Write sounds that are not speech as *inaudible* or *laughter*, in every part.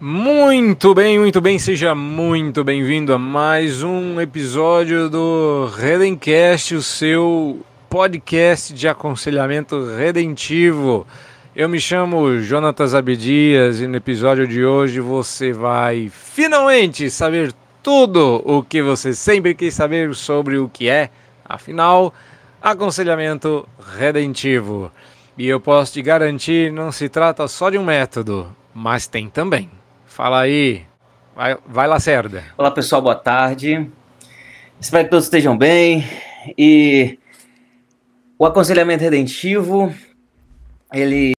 Muito bem, muito bem, seja muito bem-vindo a mais um episódio do Redencast, o seu podcast de aconselhamento redentivo. Eu me chamo Jonatas Abdias e no episódio de hoje você vai finalmente saber tudo o que você sempre quis saber sobre o que é, afinal, aconselhamento redentivo. E eu posso te garantir, não se trata só de um método, mas tem também. Fala aí. Vai, vai Lacerda. Olá, pessoal, boa tarde. Espero que todos estejam bem. E o aconselhamento redentivo, ele,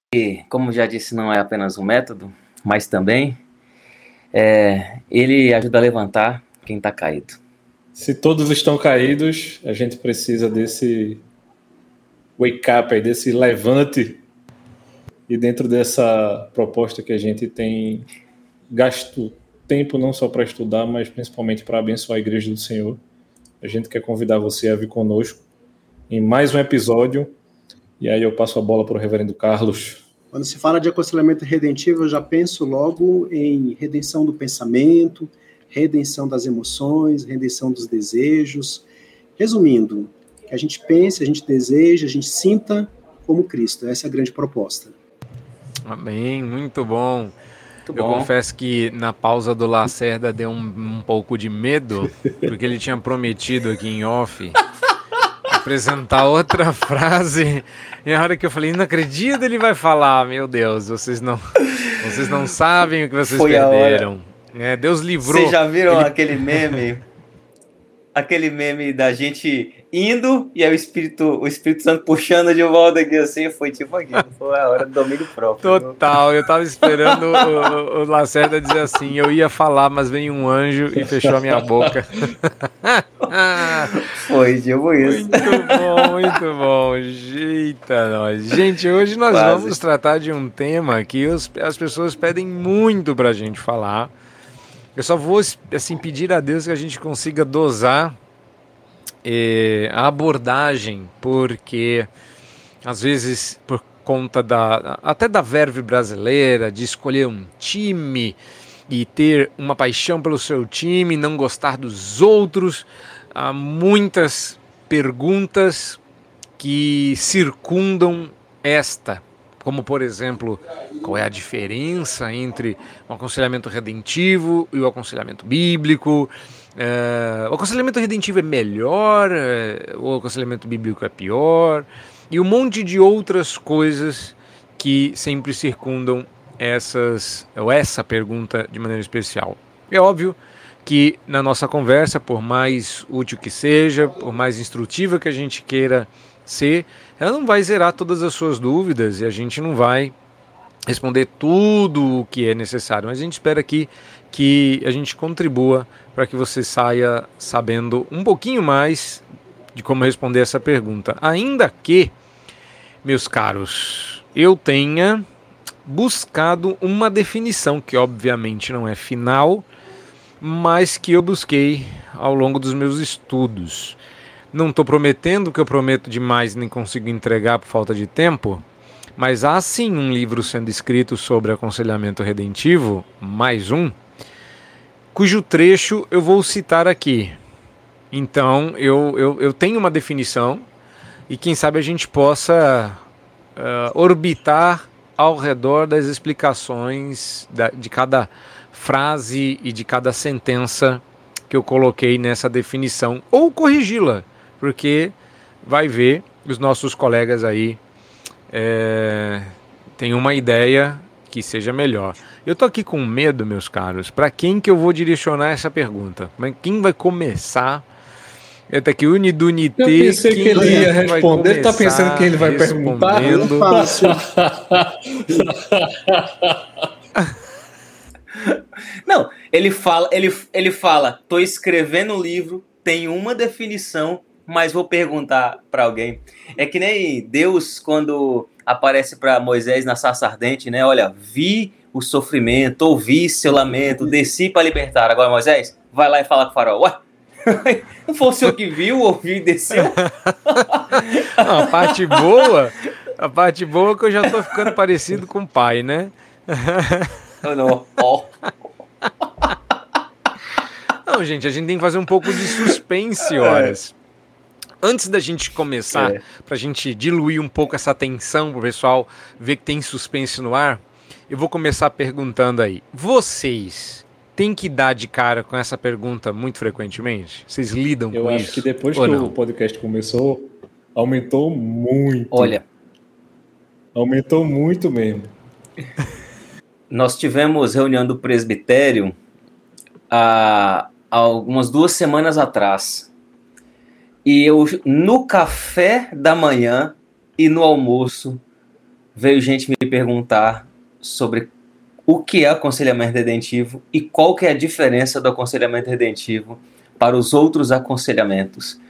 como já disse, não é apenas um método, mas também é, ele ajuda a levantar quem está caído. Se todos estão caídos, a gente precisa desse wake up, desse levante. E dentro dessa proposta que a gente tem gasto tempo não só para estudar, mas principalmente para abençoar a igreja do Senhor. A gente quer convidar você a vir conosco em mais um episódio. E aí eu passo a bola para o reverendo Carlos. Quando se fala de aconselhamento redentivo, eu já penso logo em redenção do pensamento, redenção das emoções, redenção dos desejos. Resumindo, que a gente pense, a gente deseja, a gente sinta como Cristo. Essa é a grande proposta. Amém, muito bom. Muito eu confesso que na pausa do Lacerda deu um, um pouco de medo, porque ele tinha prometido aqui em off apresentar outra *laughs* frase. E a hora que eu falei, não acredito, ele vai falar, meu Deus, vocês não, vocês não sabem o que vocês Foi perderam. É, Deus livrou. Vocês já viram ele... aquele meme? aquele meme da gente indo e aí o Espírito, o Espírito Santo puxando de volta aqui assim, foi tipo aquilo, foi a hora do domínio próprio. Total, eu tava esperando o, o Lacerda dizer assim, eu ia falar, mas veio um anjo e fechou a minha boca. *laughs* foi, tipo isso. Muito bom, muito bom, eita nós. Gente, hoje nós Quase. vamos tratar de um tema que os, as pessoas pedem muito pra gente falar, eu só vou assim pedir a Deus que a gente consiga dosar eh, a abordagem, porque às vezes por conta da até da verve brasileira de escolher um time e ter uma paixão pelo seu time, não gostar dos outros, há muitas perguntas que circundam esta como por exemplo, qual é a diferença entre o aconselhamento redentivo e o aconselhamento bíblico. É, o aconselhamento redentivo é melhor, é, o aconselhamento bíblico é pior, e um monte de outras coisas que sempre circundam essas, ou essa pergunta de maneira especial. É óbvio que na nossa conversa, por mais útil que seja, por mais instrutiva que a gente queira ser, ela não vai zerar todas as suas dúvidas e a gente não vai responder tudo o que é necessário, mas a gente espera aqui que a gente contribua para que você saia sabendo um pouquinho mais de como responder essa pergunta. Ainda que, meus caros, eu tenha buscado uma definição que obviamente não é final, mas que eu busquei ao longo dos meus estudos. Não estou prometendo que eu prometo demais nem consigo entregar por falta de tempo, mas há sim um livro sendo escrito sobre aconselhamento redentivo, mais um, cujo trecho eu vou citar aqui. Então eu, eu, eu tenho uma definição e quem sabe a gente possa uh, orbitar ao redor das explicações da, de cada frase e de cada sentença que eu coloquei nessa definição, ou corrigi-la porque vai ver os nossos colegas aí é, tem uma ideia que seja melhor. Eu tô aqui com medo, meus caros. Para quem que eu vou direcionar essa pergunta? Quem vai começar? Até que Unidunité. Eu pensei que ele ia responder. Ele tá pensando que ele vai perguntar? Fácil. *laughs* Não, ele fala, ele, ele fala, tô escrevendo um livro, tem uma definição mas vou perguntar para alguém. É que nem Deus, quando aparece para Moisés na sarça ardente, né? Olha, vi o sofrimento, ouvi seu lamento, desci para libertar. Agora, Moisés, vai lá e fala com o farol. Ué, *laughs* não foi o senhor que viu, ouviu e desceu? *laughs* Não, a parte boa, a parte boa é que eu já tô ficando parecido com o pai, né? Não, oh. Não, gente, a gente tem que fazer um pouco de suspense, é. horas. Antes da gente começar, é. pra gente diluir um pouco essa tensão pro pessoal ver que tem suspense no ar, eu vou começar perguntando aí. Vocês têm que dar de cara com essa pergunta muito frequentemente? Vocês lidam eu com isso? Eu acho que depois que não? o podcast começou, aumentou muito. Olha. Aumentou muito mesmo. *laughs* Nós tivemos reunião do presbitério há, há algumas duas semanas atrás. E eu, no café da manhã e no almoço, veio gente me perguntar sobre o que é aconselhamento redentivo e qual que é a diferença do aconselhamento redentivo para os outros aconselhamentos.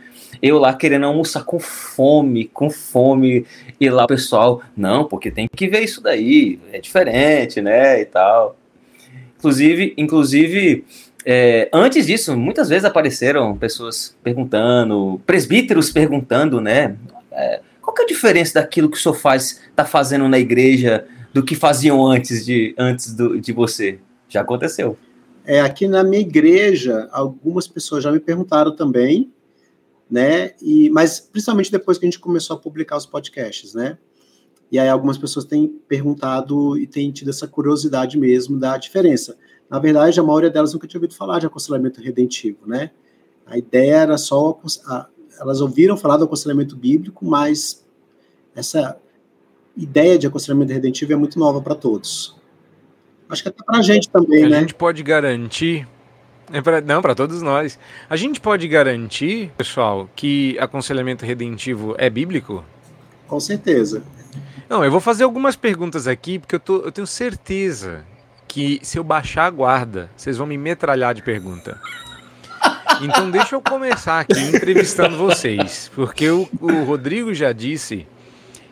Eu lá querendo almoçar com fome, com fome, e lá o pessoal, não, porque tem que ver isso daí, é diferente, né, e tal. Inclusive, inclusive é, antes disso, muitas vezes apareceram pessoas perguntando, presbíteros perguntando, né, é, qual que é a diferença daquilo que o senhor faz, está fazendo na igreja do que faziam antes de, antes do, de você? Já aconteceu. É, aqui na minha igreja, algumas pessoas já me perguntaram também, né? E, mas principalmente depois que a gente começou a publicar os podcasts, né? E aí algumas pessoas têm perguntado e têm tido essa curiosidade mesmo da diferença. Na verdade, a maioria delas nunca tinha ouvido falar de aconselhamento redentivo, né? A ideia era só a, elas ouviram falar do aconselhamento bíblico, mas essa ideia de aconselhamento redentivo é muito nova para todos. Acho que até para a gente também, a né? A gente pode garantir é pra, não, para todos nós. A gente pode garantir, pessoal, que aconselhamento redentivo é bíblico? Com certeza. Não, eu vou fazer algumas perguntas aqui, porque eu, tô, eu tenho certeza que se eu baixar a guarda, vocês vão me metralhar de pergunta. Então deixa eu começar aqui entrevistando vocês, porque o, o Rodrigo já disse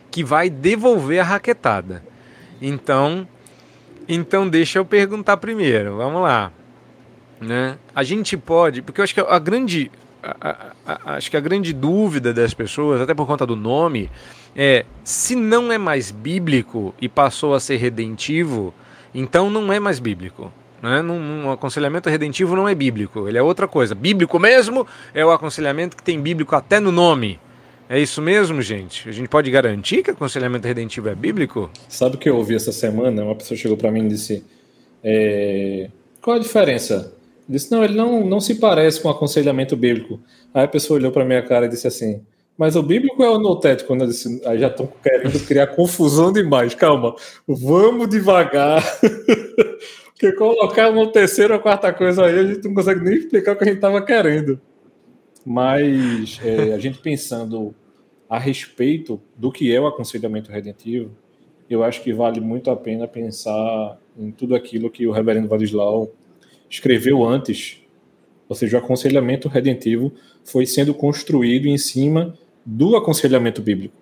que vai devolver a raquetada. Então, então deixa eu perguntar primeiro. Vamos lá né? A gente pode, porque eu acho que a grande, a, a, a, acho que a grande dúvida das pessoas, até por conta do nome, é se não é mais bíblico e passou a ser redentivo, então não é mais bíblico. Né? Um, aconselhamento redentivo não é bíblico, ele é outra coisa. Bíblico mesmo é o aconselhamento que tem bíblico até no nome. É isso mesmo, gente? A gente pode garantir que aconselhamento redentivo é bíblico? Sabe o que eu ouvi essa semana? Uma pessoa chegou para mim e disse: é... Qual a diferença Disse, não, ele não, não se parece com aconselhamento bíblico. Aí a pessoa olhou para minha cara e disse assim, mas o bíblico é o notético? Quando disse, aí já estão querendo criar confusão demais. Calma, vamos devagar. *laughs* Porque colocar uma terceira ou quarta coisa aí, a gente não consegue nem explicar o que a gente estava querendo. Mas é, a gente pensando a respeito do que é o aconselhamento redentivo, eu acho que vale muito a pena pensar em tudo aquilo que o reverendo Vadislau escreveu antes, ou seja, o aconselhamento redentivo foi sendo construído em cima do aconselhamento bíblico.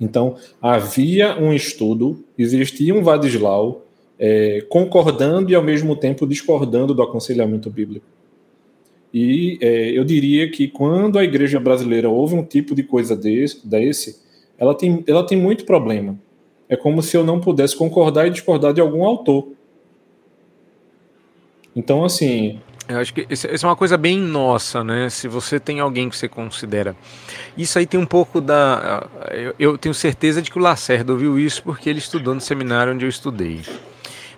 Então, havia um estudo, existia um Vadislau é, concordando e ao mesmo tempo discordando do aconselhamento bíblico. E é, eu diria que quando a igreja brasileira ouve um tipo de coisa desse, desse ela, tem, ela tem muito problema. É como se eu não pudesse concordar e discordar de algum autor. Então, assim. Eu acho que isso é uma coisa bem nossa, né? Se você tem alguém que você considera. Isso aí tem um pouco da. Eu, eu tenho certeza de que o Lacerda ouviu isso porque ele estudou no seminário onde eu estudei.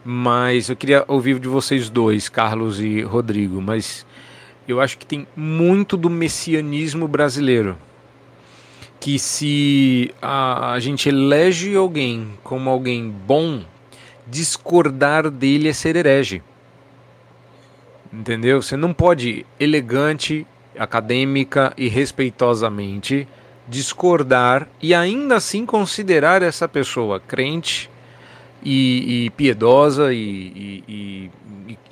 Mas eu queria ouvir de vocês dois, Carlos e Rodrigo. Mas eu acho que tem muito do messianismo brasileiro. Que se a, a gente elege alguém como alguém bom, discordar dele é ser herege. Entendeu? Você não pode elegante, acadêmica e respeitosamente discordar e ainda assim considerar essa pessoa crente e, e piedosa e, e,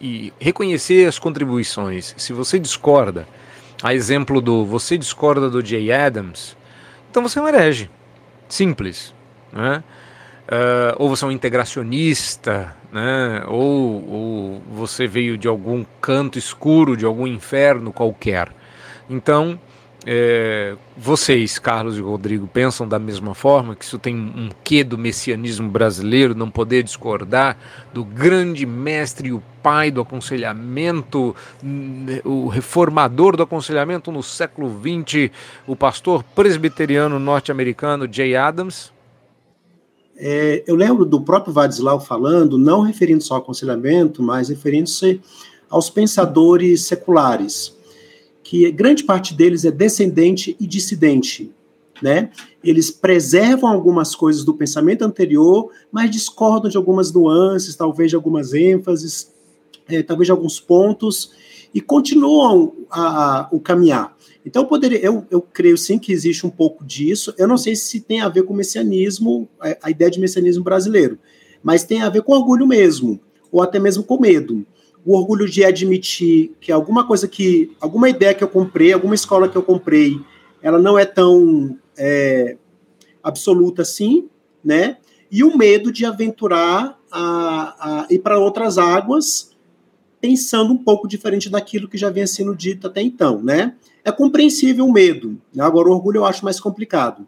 e, reconhecer as contribuições. Se você discorda, a exemplo do você discorda do Jay Adams, então você é um herege. Simples. Né? Uh, ou você é um integracionista, né? ou, ou você veio de algum canto escuro, de algum inferno qualquer. Então, é, vocês, Carlos e Rodrigo, pensam da mesma forma que isso tem um quê do messianismo brasileiro, não poder discordar do grande mestre e o pai do aconselhamento, o reformador do aconselhamento no século XX, o pastor presbiteriano norte-americano Jay Adams? É, eu lembro do próprio Vadislau falando, não referindo-se ao aconselhamento, mas referindo-se aos pensadores seculares que grande parte deles é descendente e dissidente, né? Eles preservam algumas coisas do pensamento anterior, mas discordam de algumas nuances, talvez de algumas ênfases, é, talvez de alguns pontos, e continuam a, a, o caminhar. Então, eu, poderia, eu, eu creio sim que existe um pouco disso. Eu não sei se tem a ver com o messianismo, a, a ideia de messianismo brasileiro, mas tem a ver com orgulho mesmo, ou até mesmo com medo o orgulho de admitir que alguma coisa que, alguma ideia que eu comprei, alguma escola que eu comprei, ela não é tão é, absoluta assim, né? E o medo de aventurar a, a ir para outras águas, pensando um pouco diferente daquilo que já vinha sendo dito até então, né? É compreensível o medo. Né? Agora, o orgulho eu acho mais complicado.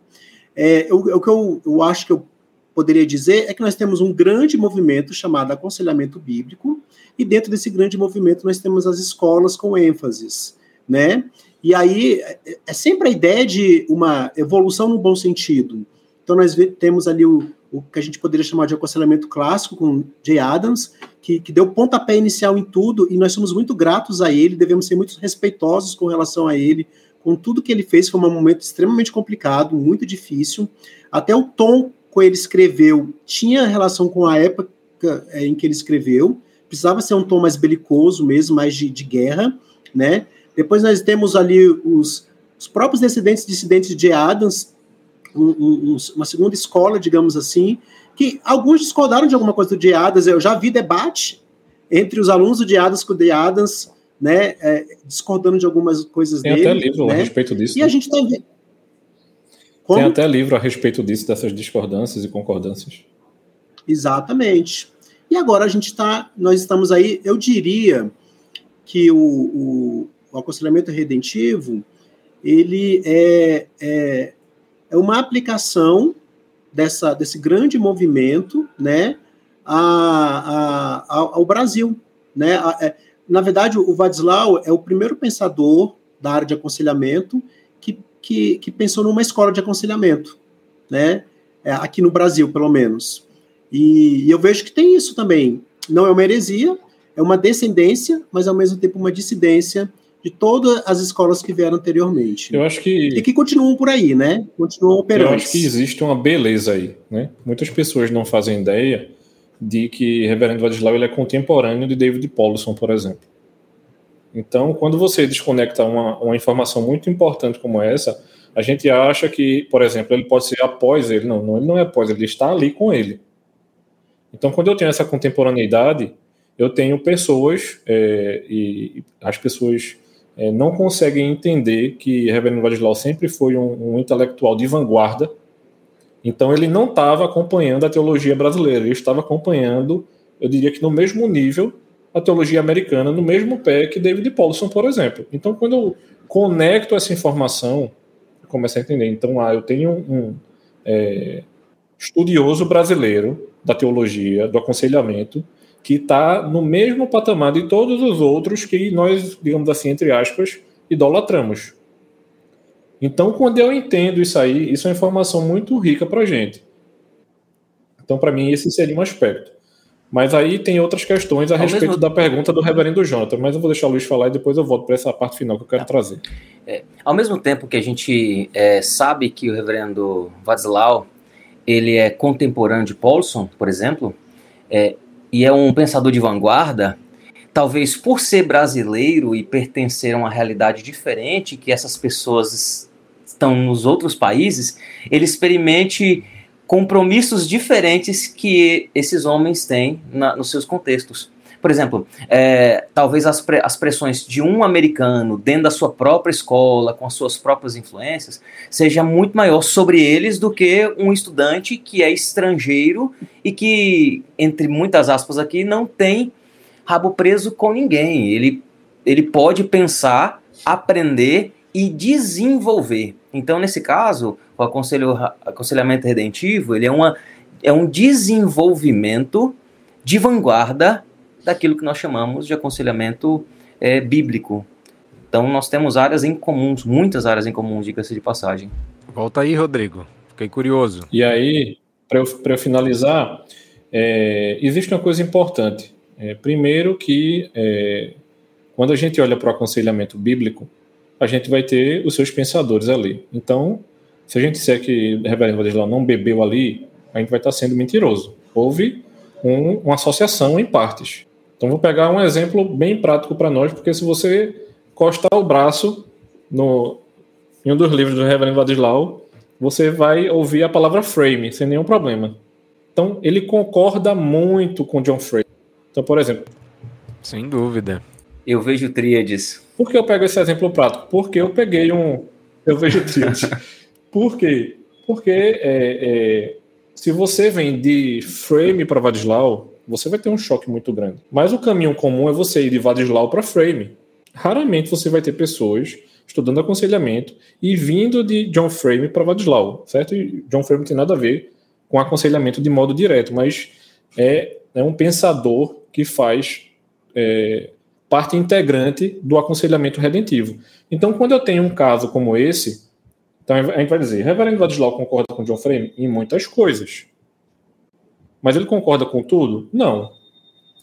É, o, o que eu, eu acho que eu poderia dizer é que nós temos um grande movimento chamado aconselhamento bíblico, e dentro desse grande movimento nós temos as escolas com ênfases, né? E aí é, é sempre a ideia de uma evolução no bom sentido. Então nós temos ali o, o que a gente poderia chamar de aconselhamento clássico com Jay Adams, que, que deu pontapé inicial em tudo, e nós somos muito gratos a ele, devemos ser muito respeitosos com relação a ele, com tudo que ele fez, foi um momento extremamente complicado, muito difícil. Até o tom que ele escreveu tinha relação com a época é, em que ele escreveu, precisava ser um tom mais belicoso mesmo, mais de, de guerra, né? Depois nós temos ali os, os próprios descendentes dissidentes de Adams, um, um, uma segunda escola, digamos assim, que alguns discordaram de alguma coisa do de Adams. Eu já vi debate entre os alunos do de Adams com o de Adams, né, é, discordando de algumas coisas Tem dele. Tem até livro né? a respeito disso. E né? a gente está vendo. Tem até livro a respeito disso, dessas discordâncias e concordâncias. Exatamente. E agora a gente está, nós estamos aí, eu diria que o, o, o aconselhamento redentivo, ele é, é, é, uma aplicação dessa, desse grande movimento, né, a, a, ao Brasil, né, é, na verdade, o Vadislau é o primeiro pensador da área de aconselhamento que, que pensou numa escola de aconselhamento, né? É, aqui no Brasil, pelo menos. E, e, eu vejo que tem isso também. Não é uma heresia, é uma descendência, mas ao mesmo tempo uma dissidência de todas as escolas que vieram anteriormente. Eu acho que. E que continuam por aí, né? Continuam operando. Eu acho que existe uma beleza aí, né? Muitas pessoas não fazem ideia de que Reverendo Ladislau ele é contemporâneo de David Paulson, por exemplo. Então, quando você desconecta uma, uma informação muito importante como essa, a gente acha que, por exemplo, ele pode ser após ele. Não, não ele não é após, ele está ali com ele. Então, quando eu tenho essa contemporaneidade, eu tenho pessoas, é, e as pessoas é, não conseguem entender que Reverendo Vadislau sempre foi um, um intelectual de vanguarda. Então, ele não estava acompanhando a teologia brasileira, ele estava acompanhando, eu diria que no mesmo nível a teologia americana no mesmo pé que David Paulson, por exemplo. Então, quando eu conecto essa informação, eu começo a entender. Então, ah, eu tenho um é, estudioso brasileiro da teologia, do aconselhamento, que está no mesmo patamar de todos os outros que nós, digamos assim, entre aspas, idolatramos. Então, quando eu entendo isso aí, isso é uma informação muito rica para a gente. Então, para mim, esse seria um aspecto. Mas aí tem outras questões a Ao respeito mesmo... da pergunta do reverendo Jonathan, mas eu vou deixar o Luiz falar e depois eu volto para essa parte final que eu quero tá. trazer. É, ao mesmo tempo que a gente é, sabe que o reverendo Václav ele é contemporâneo de Paulson, por exemplo, é, e é um pensador de vanguarda, talvez por ser brasileiro e pertencer a uma realidade diferente que essas pessoas estão nos outros países, ele experimente compromissos diferentes que esses homens têm na, nos seus contextos. Por exemplo, é, talvez as, pre, as pressões de um americano dentro da sua própria escola, com as suas próprias influências, seja muito maior sobre eles do que um estudante que é estrangeiro e que, entre muitas aspas aqui, não tem rabo preso com ninguém. Ele, ele pode pensar, aprender e desenvolver. Então, nesse caso, o aconselhamento redentivo ele é, uma, é um desenvolvimento de vanguarda daquilo que nós chamamos de aconselhamento é, bíblico. Então, nós temos áreas em comuns, muitas áreas em comuns, diga-se de passagem. Volta aí, Rodrigo. Fiquei curioso. E aí, para eu, eu finalizar, é, existe uma coisa importante. É, primeiro que é, quando a gente olha para o aconselhamento bíblico, a gente vai ter os seus pensadores ali. Então, se a gente disser que o reverendo Vadislau não bebeu ali, a gente vai estar sendo mentiroso. Houve um, uma associação em partes. Então, vou pegar um exemplo bem prático para nós, porque se você costar o braço no, em um dos livros do reverendo Vadislau, você vai ouvir a palavra frame, sem nenhum problema. Então, ele concorda muito com John Frame. Então, por exemplo. Sem dúvida. Eu vejo tríades. Por que eu pego esse exemplo prático? Porque eu peguei um. Eu vejo *laughs* tríades. Por quê? Porque é, é, se você vem de frame para Vadislau, você vai ter um choque muito grande. Mas o caminho comum é você ir de Vadislau para frame. Raramente você vai ter pessoas estudando aconselhamento e vindo de John Frame para Vadislau, certo? E John Frame não tem nada a ver com aconselhamento de modo direto, mas é, é um pensador que faz é, parte integrante do aconselhamento redentivo. Então, quando eu tenho um caso como esse, então a gente vai dizer, Reverendo Vadislau concorda com John Frame em muitas coisas. Mas ele concorda com tudo? Não.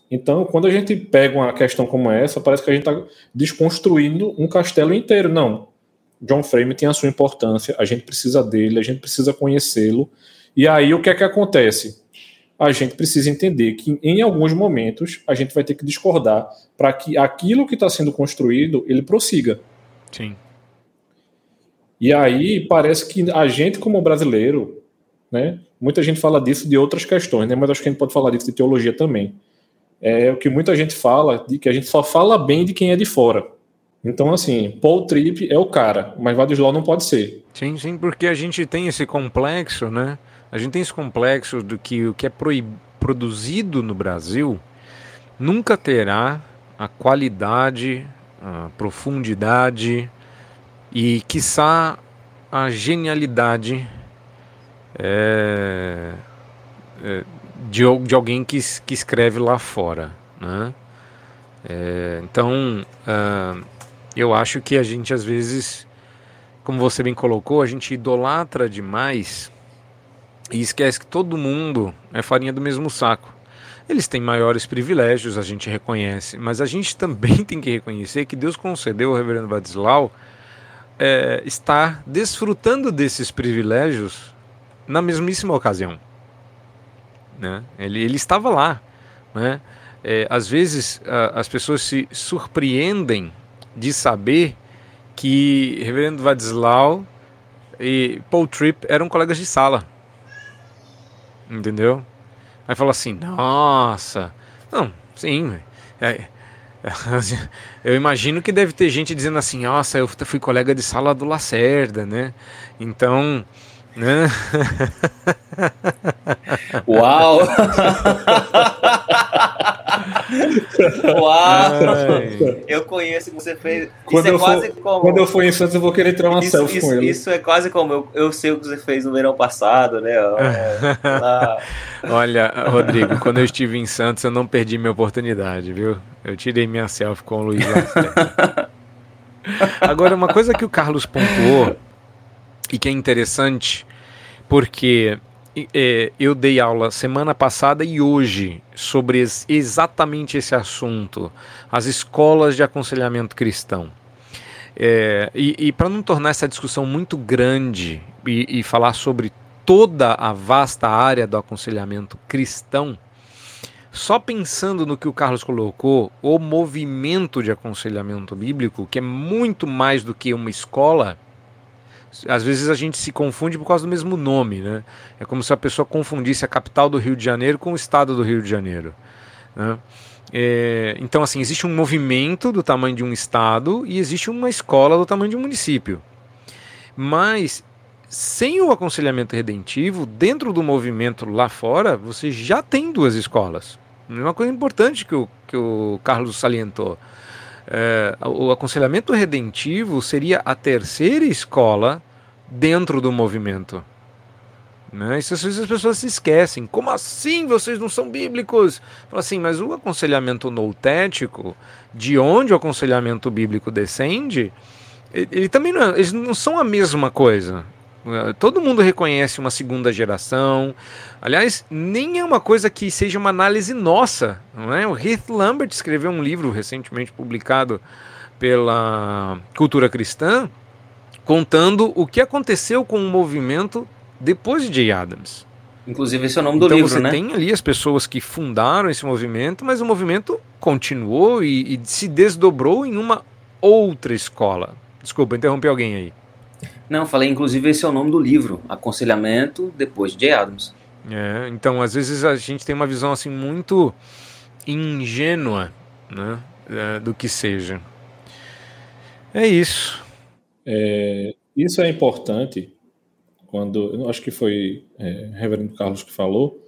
Então, quando a gente pega uma questão como essa, parece que a gente está desconstruindo um castelo inteiro. Não. John Frame tem a sua importância, a gente precisa dele, a gente precisa conhecê-lo. E aí, o que é que acontece? A gente precisa entender que, em alguns momentos, a gente vai ter que discordar para que aquilo que está sendo construído ele prossiga. Sim. E aí, parece que a gente, como brasileiro, né, muita gente fala disso de outras questões, né, mas acho que a gente pode falar disso de teologia também é o que muita gente fala, de que a gente só fala bem de quem é de fora. Então, assim, Paul Tripp é o cara, mas Vadislau não pode ser. Sim, sim, porque a gente tem esse complexo, né? A gente tem esse complexo do que o que é produzido no Brasil nunca terá a qualidade, a profundidade e, quiçá, a genialidade é, é, de, de alguém que, que escreve lá fora. Né? É, então, uh, eu acho que a gente às vezes, como você bem colocou, a gente idolatra demais e esquece que todo mundo é farinha do mesmo saco. Eles têm maiores privilégios, a gente reconhece, mas a gente *laughs* também tem que reconhecer que Deus concedeu ao reverendo Vadislau é, estar desfrutando desses privilégios na mesmíssima ocasião. Né? Ele, ele estava lá. Né? É, às vezes a, as pessoas se surpreendem de saber que Reverendo Vadislau e Paul Tripp eram colegas de sala. Entendeu? Aí fala assim: nossa, não, sim. É, *laughs* eu imagino que deve ter gente dizendo assim: nossa, eu fui colega de sala do Lacerda, né? Então? Uau! *laughs* Uau! Ai. Eu conheço que você fez. Quando, isso é quase for, como... quando eu for em Santos, eu vou querer tirar uma isso, selfie isso, com ele. Isso é quase como eu, eu sei o que você fez no verão passado, né? É, *laughs* Olha, Rodrigo, quando eu estive em Santos, eu não perdi minha oportunidade, viu? Eu tirei minha selfie com o Luiz *laughs* Agora, uma coisa que o Carlos pontuou e que é interessante porque é, eu dei aula semana passada e hoje sobre exatamente esse assunto, as escolas de aconselhamento cristão. É, e, e para não tornar essa discussão muito grande e, e falar sobre toda a vasta área do aconselhamento cristão, só pensando no que o Carlos colocou, o movimento de aconselhamento bíblico, que é muito mais do que uma escola, às vezes a gente se confunde por causa do mesmo nome, né? É como se a pessoa confundisse a capital do Rio de Janeiro com o estado do Rio de Janeiro. Né? É, então, assim, existe um movimento do tamanho de um estado e existe uma escola do tamanho de um município. Mas, sem o aconselhamento redentivo, dentro do movimento lá fora, você já tem duas escolas. É uma coisa importante que o, que o Carlos salientou. É, o aconselhamento redentivo seria a terceira escola dentro do movimento. Né? Isso às vezes as pessoas se esquecem. Como assim vocês não são bíblicos? Fala assim, mas o aconselhamento noutético, de onde o aconselhamento bíblico descende, ele também não, é, eles não são a mesma coisa. Todo mundo reconhece uma segunda geração. Aliás, nem é uma coisa que seja uma análise nossa. Não é? O Heath Lambert escreveu um livro recentemente publicado pela Cultura Cristã, contando o que aconteceu com o movimento depois de Jay Adams. Inclusive, esse é o nome do então, livro, você né? tem ali as pessoas que fundaram esse movimento, mas o movimento continuou e, e se desdobrou em uma outra escola. Desculpa, interrompi alguém aí. Não, falei, inclusive, esse é o nome do livro, Aconselhamento depois de Jay Adams. É, então, às vezes a gente tem uma visão assim muito ingênua né, é, do que seja. É isso. É, isso é importante quando eu acho que foi é, Reverendo Carlos que falou,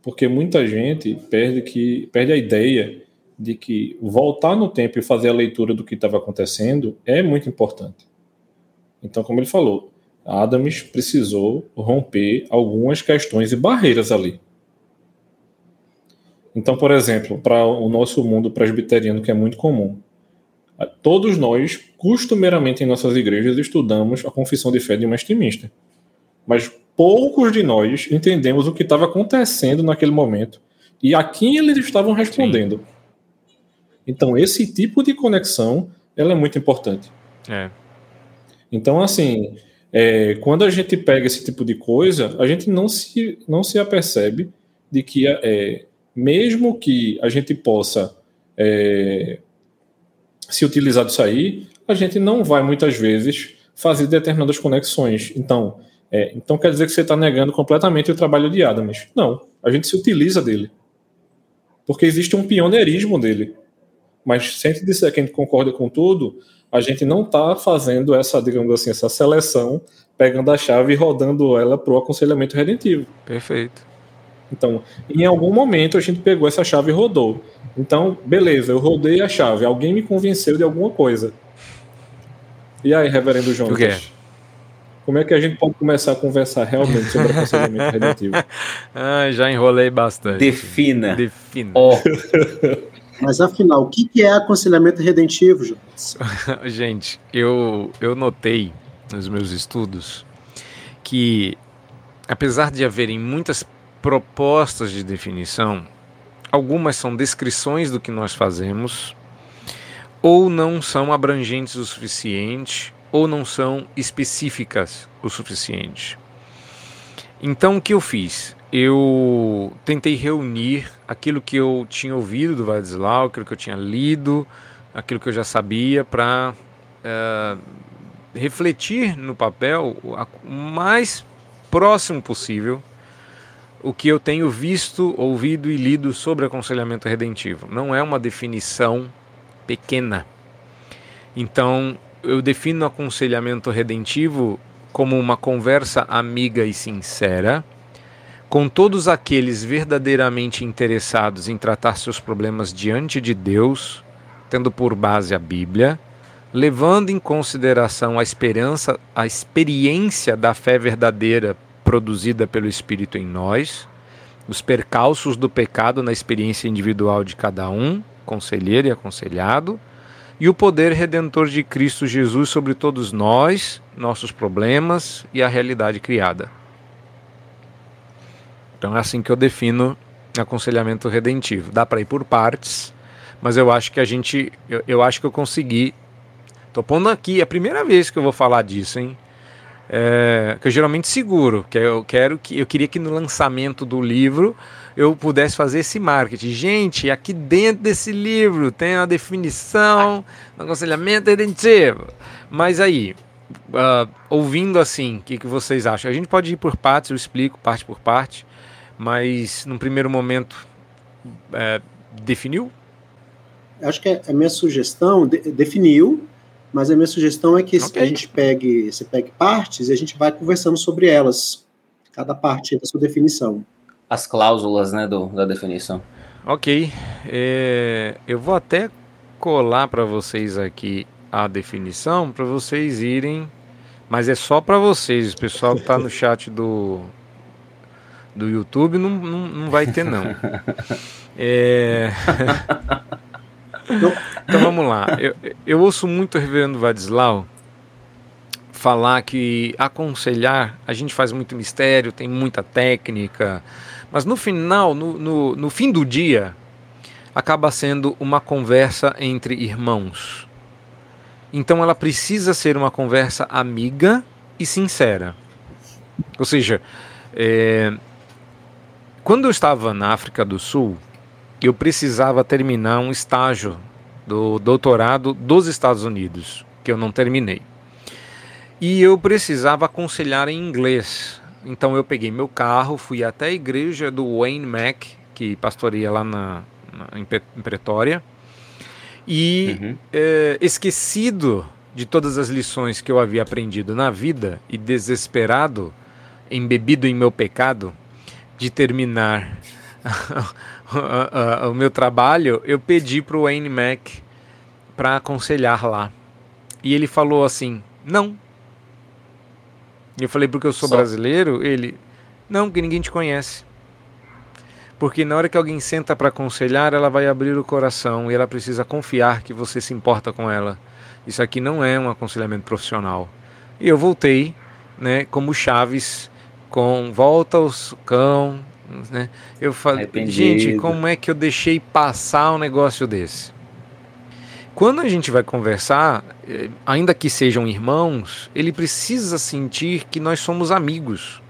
porque muita gente perde que perde a ideia de que voltar no tempo e fazer a leitura do que estava acontecendo é muito importante. Então, como ele falou, Adams precisou romper algumas questões e barreiras ali. Então, por exemplo, para o nosso mundo presbiteriano, que é muito comum, todos nós, costumeiramente em nossas igrejas, estudamos a confissão de fé de um extremista mas poucos de nós entendemos o que estava acontecendo naquele momento e a quem eles estavam respondendo. Sim. Então, esse tipo de conexão ela é muito importante. É. Então, assim, é, quando a gente pega esse tipo de coisa, a gente não se, não se apercebe de que, é, mesmo que a gente possa é, se utilizar disso aí, a gente não vai muitas vezes fazer determinadas conexões. Então, é, então quer dizer que você está negando completamente o trabalho de Adams. Não, a gente se utiliza dele. Porque existe um pioneirismo dele. Mas sem te dizer que a gente concorda com tudo, a gente não está fazendo essa, digamos assim, essa seleção, pegando a chave e rodando ela para o aconselhamento redentivo. Perfeito. Então, em algum momento a gente pegou essa chave e rodou. Então, beleza, eu rodei a chave, alguém me convenceu de alguma coisa. E aí, reverendo João? O quê? Como é que a gente pode começar a conversar realmente sobre aconselhamento *laughs* redentivo? ah, já enrolei bastante. Defina. Defina. Oh. *laughs* Mas afinal, o que é aconselhamento redentivo, Jonas? *laughs* gente, eu, eu notei nos meus estudos que, apesar de haverem muitas propostas de definição, algumas são descrições do que nós fazemos, ou não são abrangentes o suficiente, ou não são específicas o suficiente. Então o que eu fiz? Eu tentei reunir aquilo que eu tinha ouvido do Vadislau, aquilo que eu tinha lido, aquilo que eu já sabia, para é, refletir no papel o mais próximo possível o que eu tenho visto, ouvido e lido sobre aconselhamento redentivo. Não é uma definição pequena. Então, eu defino aconselhamento redentivo como uma conversa amiga e sincera com todos aqueles verdadeiramente interessados em tratar seus problemas diante de Deus, tendo por base a Bíblia, levando em consideração a esperança, a experiência da fé verdadeira produzida pelo Espírito em nós, os percalços do pecado na experiência individual de cada um, conselheiro e aconselhado, e o poder redentor de Cristo Jesus sobre todos nós, nossos problemas e a realidade criada. Então é assim que eu defino aconselhamento redentivo. Dá para ir por partes, mas eu acho que a gente, eu, eu acho que eu consegui. Tô pondo aqui, é a primeira vez que eu vou falar disso, hein? É, que eu geralmente seguro, que eu quero que eu queria que no lançamento do livro eu pudesse fazer esse marketing. Gente, aqui dentro desse livro tem a definição do aconselhamento redentivo. Mas aí, uh, ouvindo assim, o que, que vocês acham? A gente pode ir por partes, eu explico parte por parte, mas num primeiro momento, é, definiu? Acho que a minha sugestão de, definiu, mas a minha sugestão é que okay. a gente pegue, você pegue partes e a gente vai conversando sobre elas, cada parte da sua definição as cláusulas né, do, da definição. Ok. É, eu vou até colar para vocês aqui a definição para vocês irem, mas é só para vocês, o pessoal que está no chat do do YouTube não, não, não vai ter não. *laughs* É... *laughs* então vamos lá. Eu, eu ouço muito o reverendo Vadislau falar que aconselhar, a gente faz muito mistério, tem muita técnica, mas no final, no, no, no fim do dia, acaba sendo uma conversa entre irmãos. Então ela precisa ser uma conversa amiga e sincera. Ou seja, é... quando eu estava na África do Sul, eu precisava terminar um estágio do doutorado dos Estados Unidos, que eu não terminei. E eu precisava aconselhar em inglês. Então eu peguei meu carro, fui até a igreja do Wayne Mack, que pastoreia lá na, na em Pretória, e uhum. é, esquecido de todas as lições que eu havia aprendido na vida e desesperado, embebido em meu pecado, de terminar *laughs* *laughs* o meu trabalho, eu pedi para o Wayne Mack para aconselhar lá. E ele falou assim: não, eu falei, porque eu sou Só. brasileiro? Ele, não, porque ninguém te conhece. Porque na hora que alguém senta para aconselhar, ela vai abrir o coração e ela precisa confiar que você se importa com ela. Isso aqui não é um aconselhamento profissional. E eu voltei, né, como Chaves, com volta aos cão, né? Eu falei, gente, como é que eu deixei passar um negócio desse? Quando a gente vai conversar, eh, ainda que sejam irmãos, ele precisa sentir que nós somos amigos.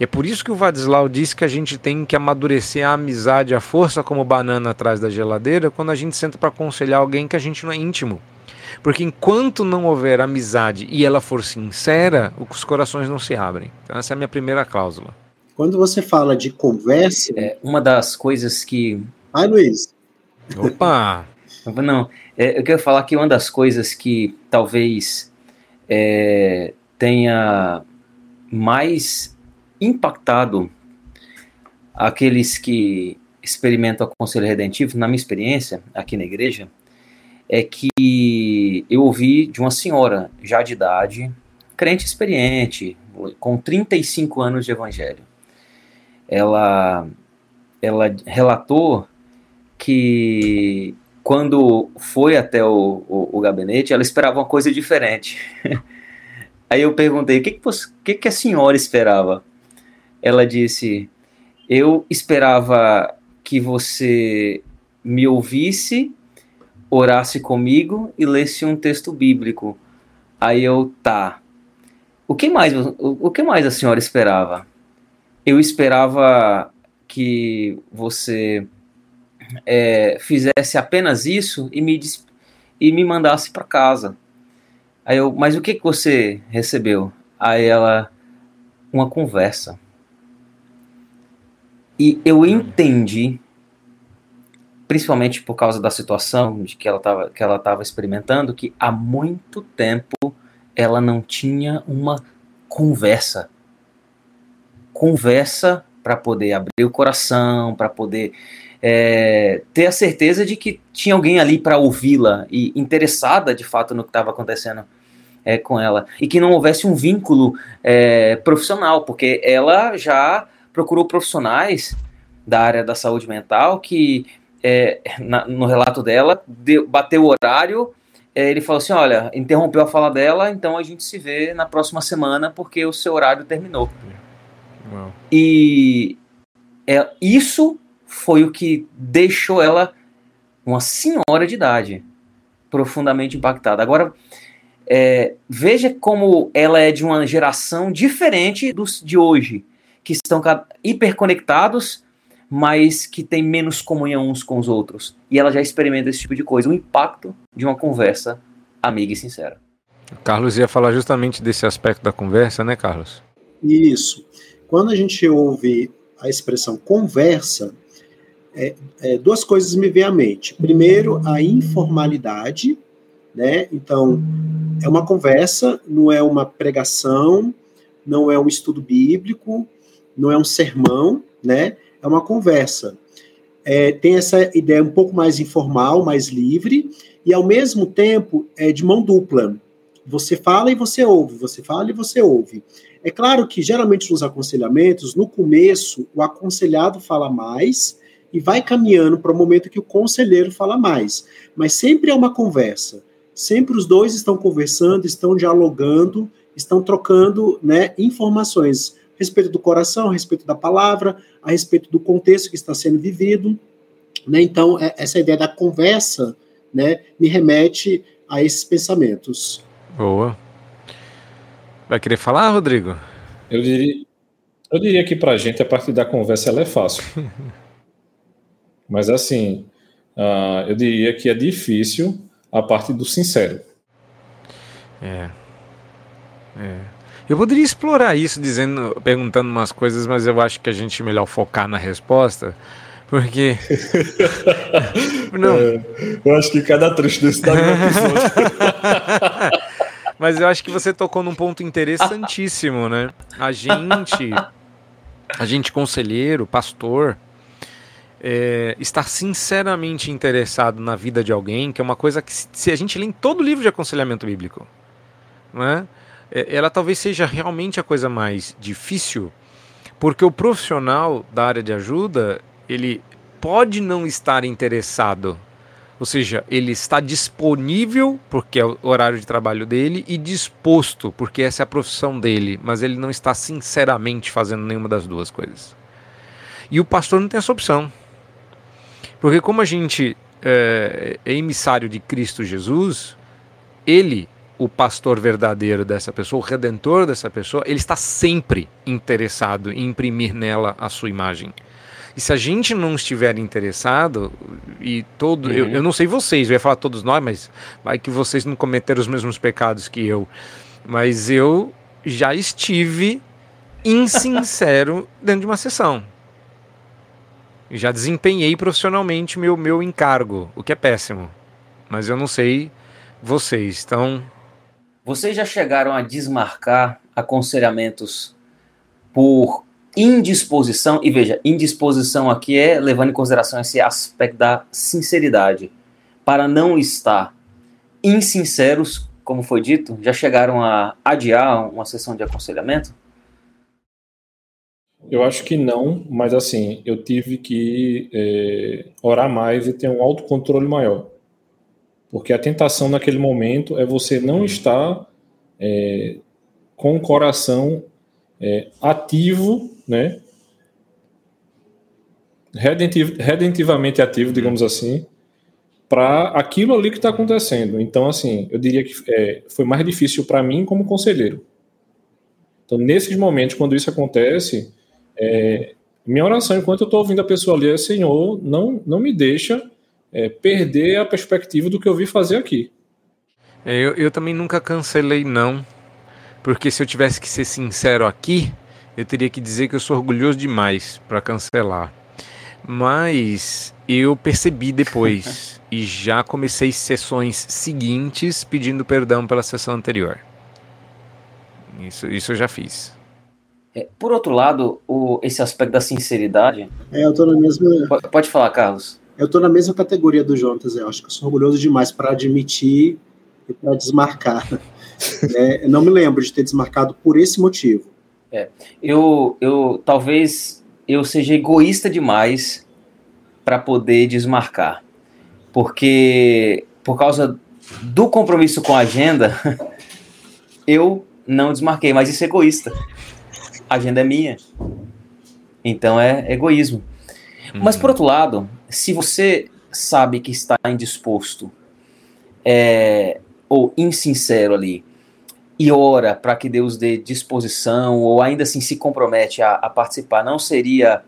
E é por isso que o Vadislau disse que a gente tem que amadurecer a amizade, a força como banana atrás da geladeira, quando a gente senta para aconselhar alguém que a gente não é íntimo. Porque enquanto não houver amizade e ela for sincera, os corações não se abrem. Então essa é a minha primeira cláusula. Quando você fala de conversa. É uma das coisas que. Ai, Luiz. Opa! *laughs* Não, é, eu quero falar que uma das coisas que talvez é, tenha mais impactado aqueles que experimentam o conselho redentivo, na minha experiência aqui na igreja, é que eu ouvi de uma senhora já de idade, crente experiente, com 35 anos de evangelho. Ela, ela relatou que quando foi até o, o, o, gabinete, ela esperava uma coisa diferente. *laughs* Aí eu perguntei: o que, que, que, que a senhora esperava? Ela disse: eu esperava que você me ouvisse, orasse comigo e lesse um texto bíblico. Aí eu, tá. O que mais, o, o que mais a senhora esperava? Eu esperava que você é, fizesse apenas isso e me, e me mandasse para casa. Aí eu, mas o que, que você recebeu? Aí ela, uma conversa. E eu entendi, principalmente por causa da situação de que ela estava que ela estava experimentando, que há muito tempo ela não tinha uma conversa. Conversa para poder abrir o coração, para poder é, ter a certeza de que tinha alguém ali para ouvi-la e interessada de fato no que estava acontecendo é, com ela e que não houvesse um vínculo é, profissional, porque ela já procurou profissionais da área da saúde mental que é, na, no relato dela deu, bateu o horário é, ele falou assim: olha, interrompeu a fala dela, então a gente se vê na próxima semana porque o seu horário terminou. Wow. E é, isso foi o que deixou ela uma senhora de idade, profundamente impactada. Agora, é, veja como ela é de uma geração diferente dos de hoje, que estão hiperconectados, mas que tem menos comunhão uns com os outros. E ela já experimenta esse tipo de coisa, o impacto de uma conversa amiga e sincera. Carlos ia falar justamente desse aspecto da conversa, né, Carlos? Isso. Quando a gente ouve a expressão conversa, é, é, duas coisas me vêm à mente. Primeiro, a informalidade, né? Então, é uma conversa, não é uma pregação, não é um estudo bíblico, não é um sermão, né? É uma conversa. é, tem essa ideia um pouco mais informal, mais livre, e ao mesmo tempo é de mão dupla. Você fala e você ouve, você fala e você ouve. É claro que geralmente nos aconselhamentos, no começo, o aconselhado fala mais e vai caminhando para o momento que o conselheiro fala mais. Mas sempre é uma conversa. Sempre os dois estão conversando, estão dialogando, estão trocando né, informações a respeito do coração, a respeito da palavra, a respeito do contexto que está sendo vivido. Né? Então, é, essa ideia da conversa né, me remete a esses pensamentos. Boa. Vai querer falar, Rodrigo? Eu diria, eu diria que para a gente, a partir da conversa, ela é fácil. *laughs* Mas, assim, uh, eu diria que é difícil a parte do sincero. É. É. Eu poderia explorar isso dizendo, perguntando umas coisas, mas eu acho que a gente é melhor focar na resposta, porque. *laughs* Não. É, eu acho que cada trecho desse dá um *laughs* episódio. Mas eu acho que você tocou num ponto interessantíssimo, né? A gente, a gente conselheiro, pastor, é, estar sinceramente interessado na vida de alguém, que é uma coisa que se a gente lê em todo livro de aconselhamento bíblico, né? Ela talvez seja realmente a coisa mais difícil, porque o profissional da área de ajuda, ele pode não estar interessado. Ou seja, ele está disponível, porque é o horário de trabalho dele, e disposto, porque essa é a profissão dele, mas ele não está sinceramente fazendo nenhuma das duas coisas. E o pastor não tem essa opção. Porque, como a gente é, é emissário de Cristo Jesus, ele, o pastor verdadeiro dessa pessoa, o redentor dessa pessoa, ele está sempre interessado em imprimir nela a sua imagem. E se a gente não estiver interessado, e todo. Uhum. Eu, eu não sei vocês, eu ia falar todos nós, mas vai que vocês não cometeram os mesmos pecados que eu. Mas eu já estive insincero *laughs* dentro de uma sessão. Já desempenhei profissionalmente meu, meu encargo, o que é péssimo. Mas eu não sei vocês, então. Vocês já chegaram a desmarcar aconselhamentos por indisposição, e veja, indisposição aqui é levando em consideração esse aspecto da sinceridade, para não estar insinceros, como foi dito, já chegaram a adiar uma sessão de aconselhamento? Eu acho que não, mas assim, eu tive que é, orar mais e ter um autocontrole maior. Porque a tentação naquele momento é você não estar é, com o coração é, ativo né? Redentiv redentivamente ativo, digamos assim, para aquilo ali que está acontecendo. Então, assim, eu diria que é, foi mais difícil para mim como conselheiro. Então, nesses momentos, quando isso acontece, é, minha oração enquanto eu estou ouvindo a pessoa ali é: Senhor, não, não me deixa é, perder a perspectiva do que eu vi fazer aqui. É, eu, eu também nunca cancelei, não. Porque se eu tivesse que ser sincero aqui, eu teria que dizer que eu sou orgulhoso demais para cancelar. Mas eu percebi depois *laughs* e já comecei sessões seguintes pedindo perdão pela sessão anterior. Isso, isso eu já fiz. É, por outro lado, o, esse aspecto da sinceridade. É, eu tô na mesma. Pode, pode falar, Carlos. Eu tô na mesma categoria do Jonas. Eu acho que eu sou orgulhoso demais para admitir e para desmarcar. *laughs* é, eu não me lembro de ter desmarcado por esse motivo. É, eu, eu talvez eu seja egoísta demais para poder desmarcar, porque por causa do compromisso com a agenda, *laughs* eu não desmarquei, mas isso é egoísta. A agenda é minha, então é egoísmo. Uhum. Mas por outro lado, se você sabe que está indisposto é, ou insincero ali, e ora para que Deus dê disposição, ou ainda assim se compromete a, a, participar, não seria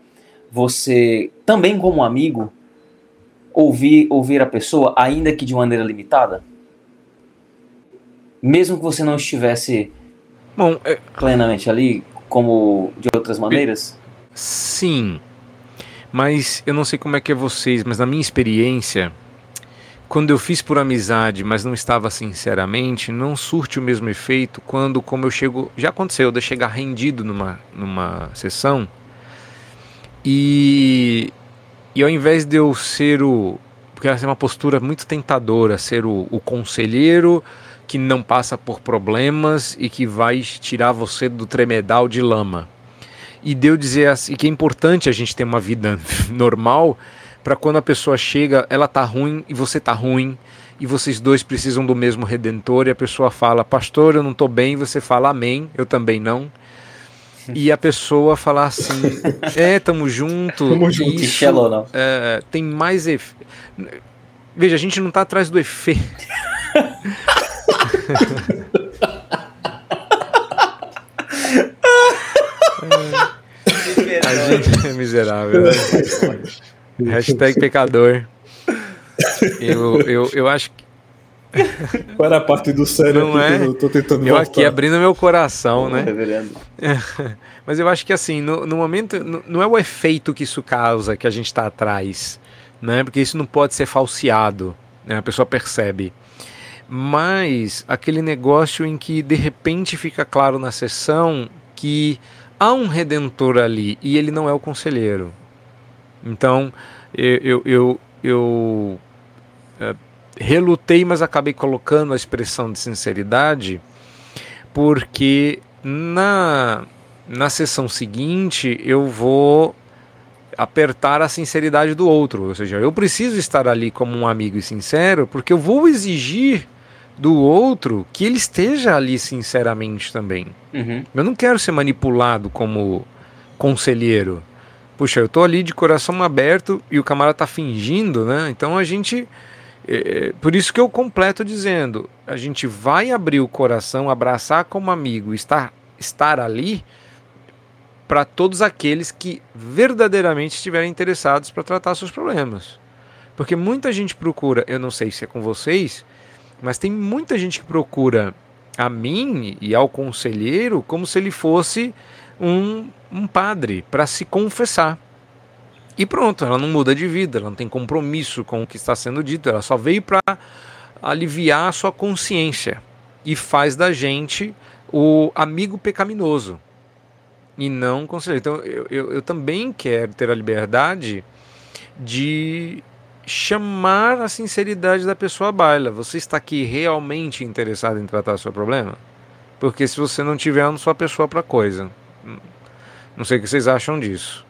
você, também como amigo, ouvir, ouvir a pessoa, ainda que de maneira limitada? Mesmo que você não estivesse Bom, é... plenamente ali, como de outras maneiras? Sim, mas eu não sei como é que é vocês, mas na minha experiência quando eu fiz por amizade, mas não estava sinceramente, não surte o mesmo efeito quando, como eu chego, já aconteceu, de chegar rendido numa, numa sessão e e ao invés de eu ser o. Porque essa é uma postura muito tentadora, ser o, o conselheiro que não passa por problemas e que vai tirar você do tremedal de lama. E Deus dizer assim que é importante a gente ter uma vida *laughs* normal para quando a pessoa chega, ela tá ruim e você tá ruim e vocês dois precisam do mesmo redentor e a pessoa fala: "Pastor, eu não tô bem", e você fala: "Amém, eu também não". E a pessoa falar assim: *laughs* "É, tamo junto". Tamo junto, isso, não. É, tem mais efe... Veja, a gente não tá atrás do efeito. *laughs* *laughs* a gente é miserável. Né? Hashtag pecador. Eu, eu, eu acho que. *laughs* Qual era a parte do sério não é? eu tô tentando Eu aqui abrindo meu coração, né? *laughs* Mas eu acho que assim, no, no momento, no, não é o efeito que isso causa que a gente está atrás, né? Porque isso não pode ser falseado, né? A pessoa percebe mas aquele negócio em que de repente fica claro na sessão que há um redentor ali e ele não é o conselheiro. Então eu, eu, eu, eu é, relutei, mas acabei colocando a expressão de sinceridade, porque na, na sessão seguinte eu vou apertar a sinceridade do outro, ou seja, eu preciso estar ali como um amigo e sincero, porque eu vou exigir do outro que ele esteja ali sinceramente também. Uhum. Eu não quero ser manipulado como conselheiro. Puxa, eu tô ali de coração aberto e o camarada tá fingindo, né? Então a gente. É, por isso que eu completo dizendo: a gente vai abrir o coração, abraçar como amigo, estar, estar ali para todos aqueles que verdadeiramente estiverem interessados para tratar seus problemas. Porque muita gente procura, eu não sei se é com vocês, mas tem muita gente que procura a mim e ao conselheiro como se ele fosse um, um padre para se confessar. E pronto, ela não muda de vida, ela não tem compromisso com o que está sendo dito, ela só veio para aliviar a sua consciência e faz da gente o amigo pecaminoso e não conselheiro. Então eu, eu, eu também quero ter a liberdade de chamar a sinceridade da pessoa à baila. Você está aqui realmente interessado em tratar o seu problema? Porque se você não tiver, eu não sou a pessoa para coisa. Não sei o que vocês acham disso.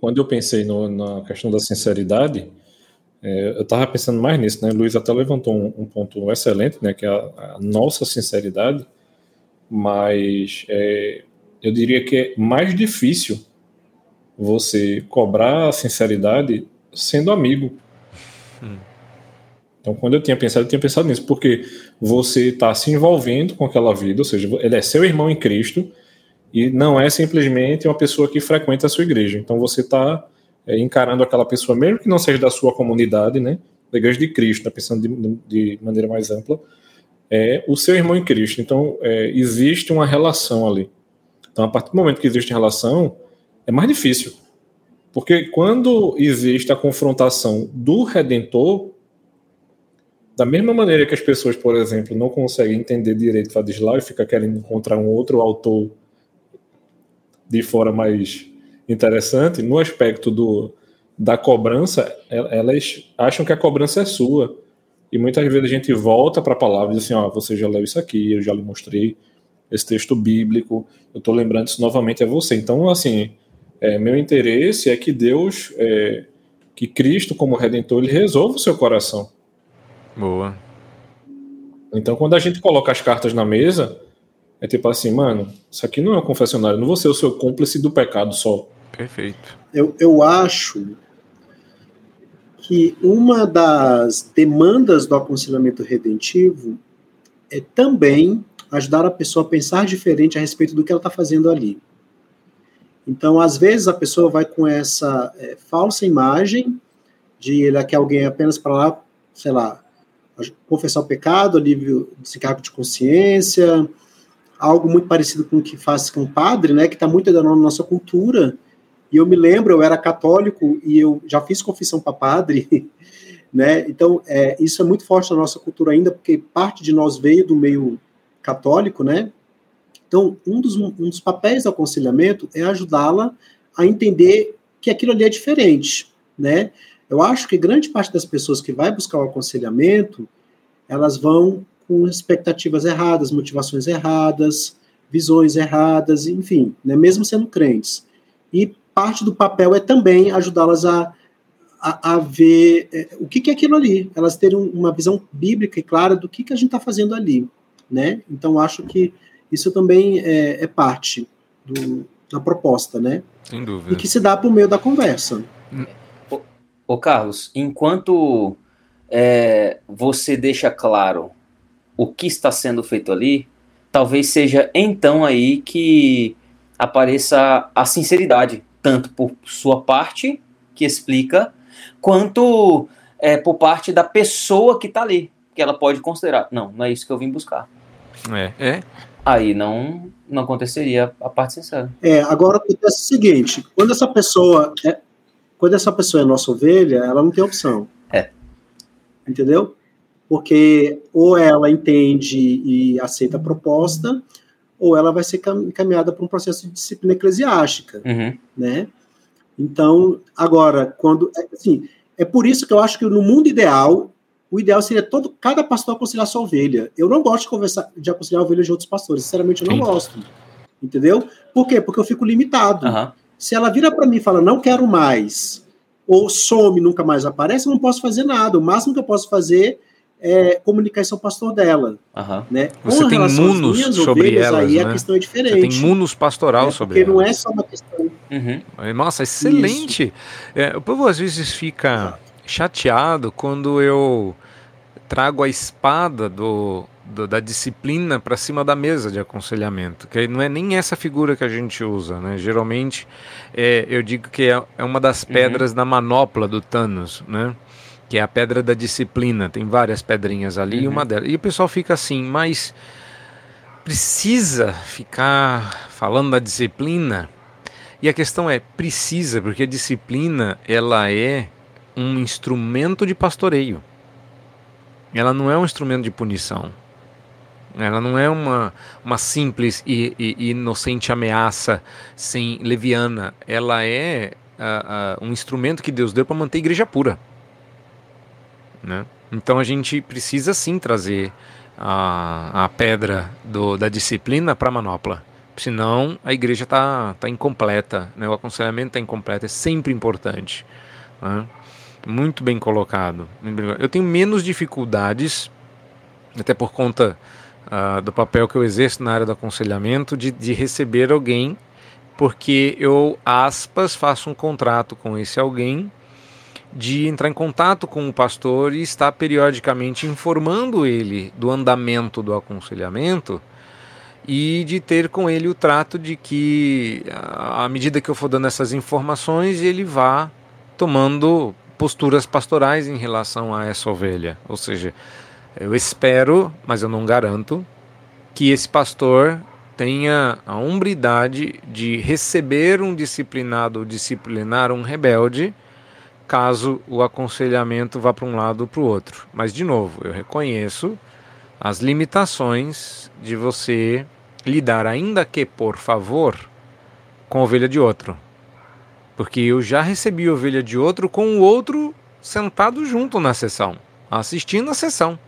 Quando eu pensei no, na questão da sinceridade, é, eu estava pensando mais nisso, né? Luiz até levantou um, um ponto excelente, né? Que é a, a nossa sinceridade, mas é, eu diria que é mais difícil você cobrar a sinceridade sendo amigo. Então, quando eu tinha pensado, eu tinha pensado nisso, porque você está se envolvendo com aquela vida, ou seja, ele é seu irmão em Cristo e não é simplesmente uma pessoa que frequenta a sua igreja. Então, você está é, encarando aquela pessoa, mesmo que não seja da sua comunidade, né, da igreja de Cristo, tá pensando de, de, maneira mais ampla, é o seu irmão em Cristo. Então, é, existe uma relação ali. Então, a partir do momento que existe relação, é mais difícil. Porque quando existe a confrontação do redentor, da mesma maneira que as pessoas, por exemplo, não conseguem entender direito Ladislau e fica querendo encontrar um outro autor de fora mais interessante, no aspecto do, da cobrança, elas acham que a cobrança é sua. E muitas vezes a gente volta para a palavra e diz assim: ó, você já leu isso aqui, eu já lhe mostrei esse texto bíblico, eu estou lembrando isso novamente a você. Então, assim, é, meu interesse é que Deus, é, que Cristo como Redentor, ele resolva o seu coração. Boa. Então, quando a gente coloca as cartas na mesa, é tipo assim, mano, isso aqui não é um confessionário, não vou ser o seu cúmplice do pecado só. Perfeito. Eu, eu acho que uma das demandas do aconselhamento redentivo é também ajudar a pessoa a pensar diferente a respeito do que ela está fazendo ali. Então, às vezes, a pessoa vai com essa é, falsa imagem de ele quer alguém apenas para lá, sei lá, confessar o pecado, alívio desse cargo de consciência, algo muito parecido com o que faz com o padre, né, que está muito na nossa cultura. E eu me lembro, eu era católico e eu já fiz confissão para padre, *laughs* né? Então, é, isso é muito forte na nossa cultura ainda, porque parte de nós veio do meio católico, né? Então, um dos, um dos papéis do aconselhamento é ajudá-la a entender que aquilo ali é diferente. né? Eu acho que grande parte das pessoas que vai buscar o aconselhamento, elas vão com expectativas erradas, motivações erradas, visões erradas, enfim, né, mesmo sendo crentes. E parte do papel é também ajudá-las a, a, a, ver é, o que, que, é aquilo ali, elas terem uma visão bíblica e clara do que, que a gente está fazendo ali. Né? Então, acho que isso também é, é parte do, da proposta, né? Sem dúvida. E que se dá por meio da conversa. Ô, ô Carlos, enquanto é, você deixa claro o que está sendo feito ali, talvez seja então aí que apareça a sinceridade, tanto por sua parte, que explica, quanto é, por parte da pessoa que está ali, que ela pode considerar, não, não é isso que eu vim buscar. É, é. Aí não, não aconteceria a parte sincera. É, agora acontece o seguinte, quando essa pessoa é, quando essa pessoa é nossa ovelha, ela não tem opção. É. Entendeu? Porque ou ela entende e aceita a proposta, ou ela vai ser encaminhada para um processo de disciplina eclesiástica, uhum. né? Então, agora, quando, é, assim, é por isso que eu acho que no mundo ideal, o ideal seria todo, cada pastor aconselhar sua ovelha. Eu não gosto de conversar, de aconselhar a ovelha de outros pastores, sinceramente eu não Sim. gosto. Entendeu? Por quê? Porque eu fico limitado. Uhum. Se ela vira para mim e fala, não quero mais, ou some, nunca mais aparece, eu não posso fazer nada. O máximo que eu posso fazer é, comunicação pastor dela. Uhum. Né? Você tem munos sobre ovelhas, elas, aí né? a questão é diferente. Você tem munos pastoral é, sobre porque elas. Porque não é só uma questão... Uhum. Nossa, excelente! É, o povo às vezes fica chateado quando eu trago a espada do, do da disciplina para cima da mesa de aconselhamento, que não é nem essa figura que a gente usa, né? Geralmente é, eu digo que é, é uma das uhum. pedras uhum. da manopla do Thanos, né? Que é a pedra da disciplina. Tem várias pedrinhas ali uhum. e uma delas. E o pessoal fica assim, mas precisa ficar falando da disciplina? E a questão é, precisa, porque a disciplina ela é um instrumento de pastoreio. Ela não é um instrumento de punição. Ela não é uma, uma simples e, e, inocente ameaça sem leviana. Ela é uh, uh, um instrumento que Deus deu para manter a igreja pura. Né? Então a gente precisa sim trazer a, a pedra do, da disciplina para a manopla. Senão a igreja está tá incompleta, né? o aconselhamento está incompleto, é sempre importante. Né? Muito bem colocado. Eu tenho menos dificuldades, até por conta uh, do papel que eu exerço na área do aconselhamento, de, de receber alguém, porque eu, aspas, faço um contrato com esse alguém de entrar em contato com o pastor e estar periodicamente informando ele do andamento do aconselhamento e de ter com ele o trato de que, à medida que eu for dando essas informações, ele vá tomando posturas pastorais em relação a essa ovelha. Ou seja, eu espero, mas eu não garanto, que esse pastor tenha a umbridade de receber um disciplinado ou disciplinar um rebelde caso o aconselhamento vá para um lado ou para o outro. Mas, de novo, eu reconheço as limitações de você lidar, ainda que por favor, com a ovelha de outro. Porque eu já recebi ovelha de outro com o outro sentado junto na sessão, assistindo a sessão.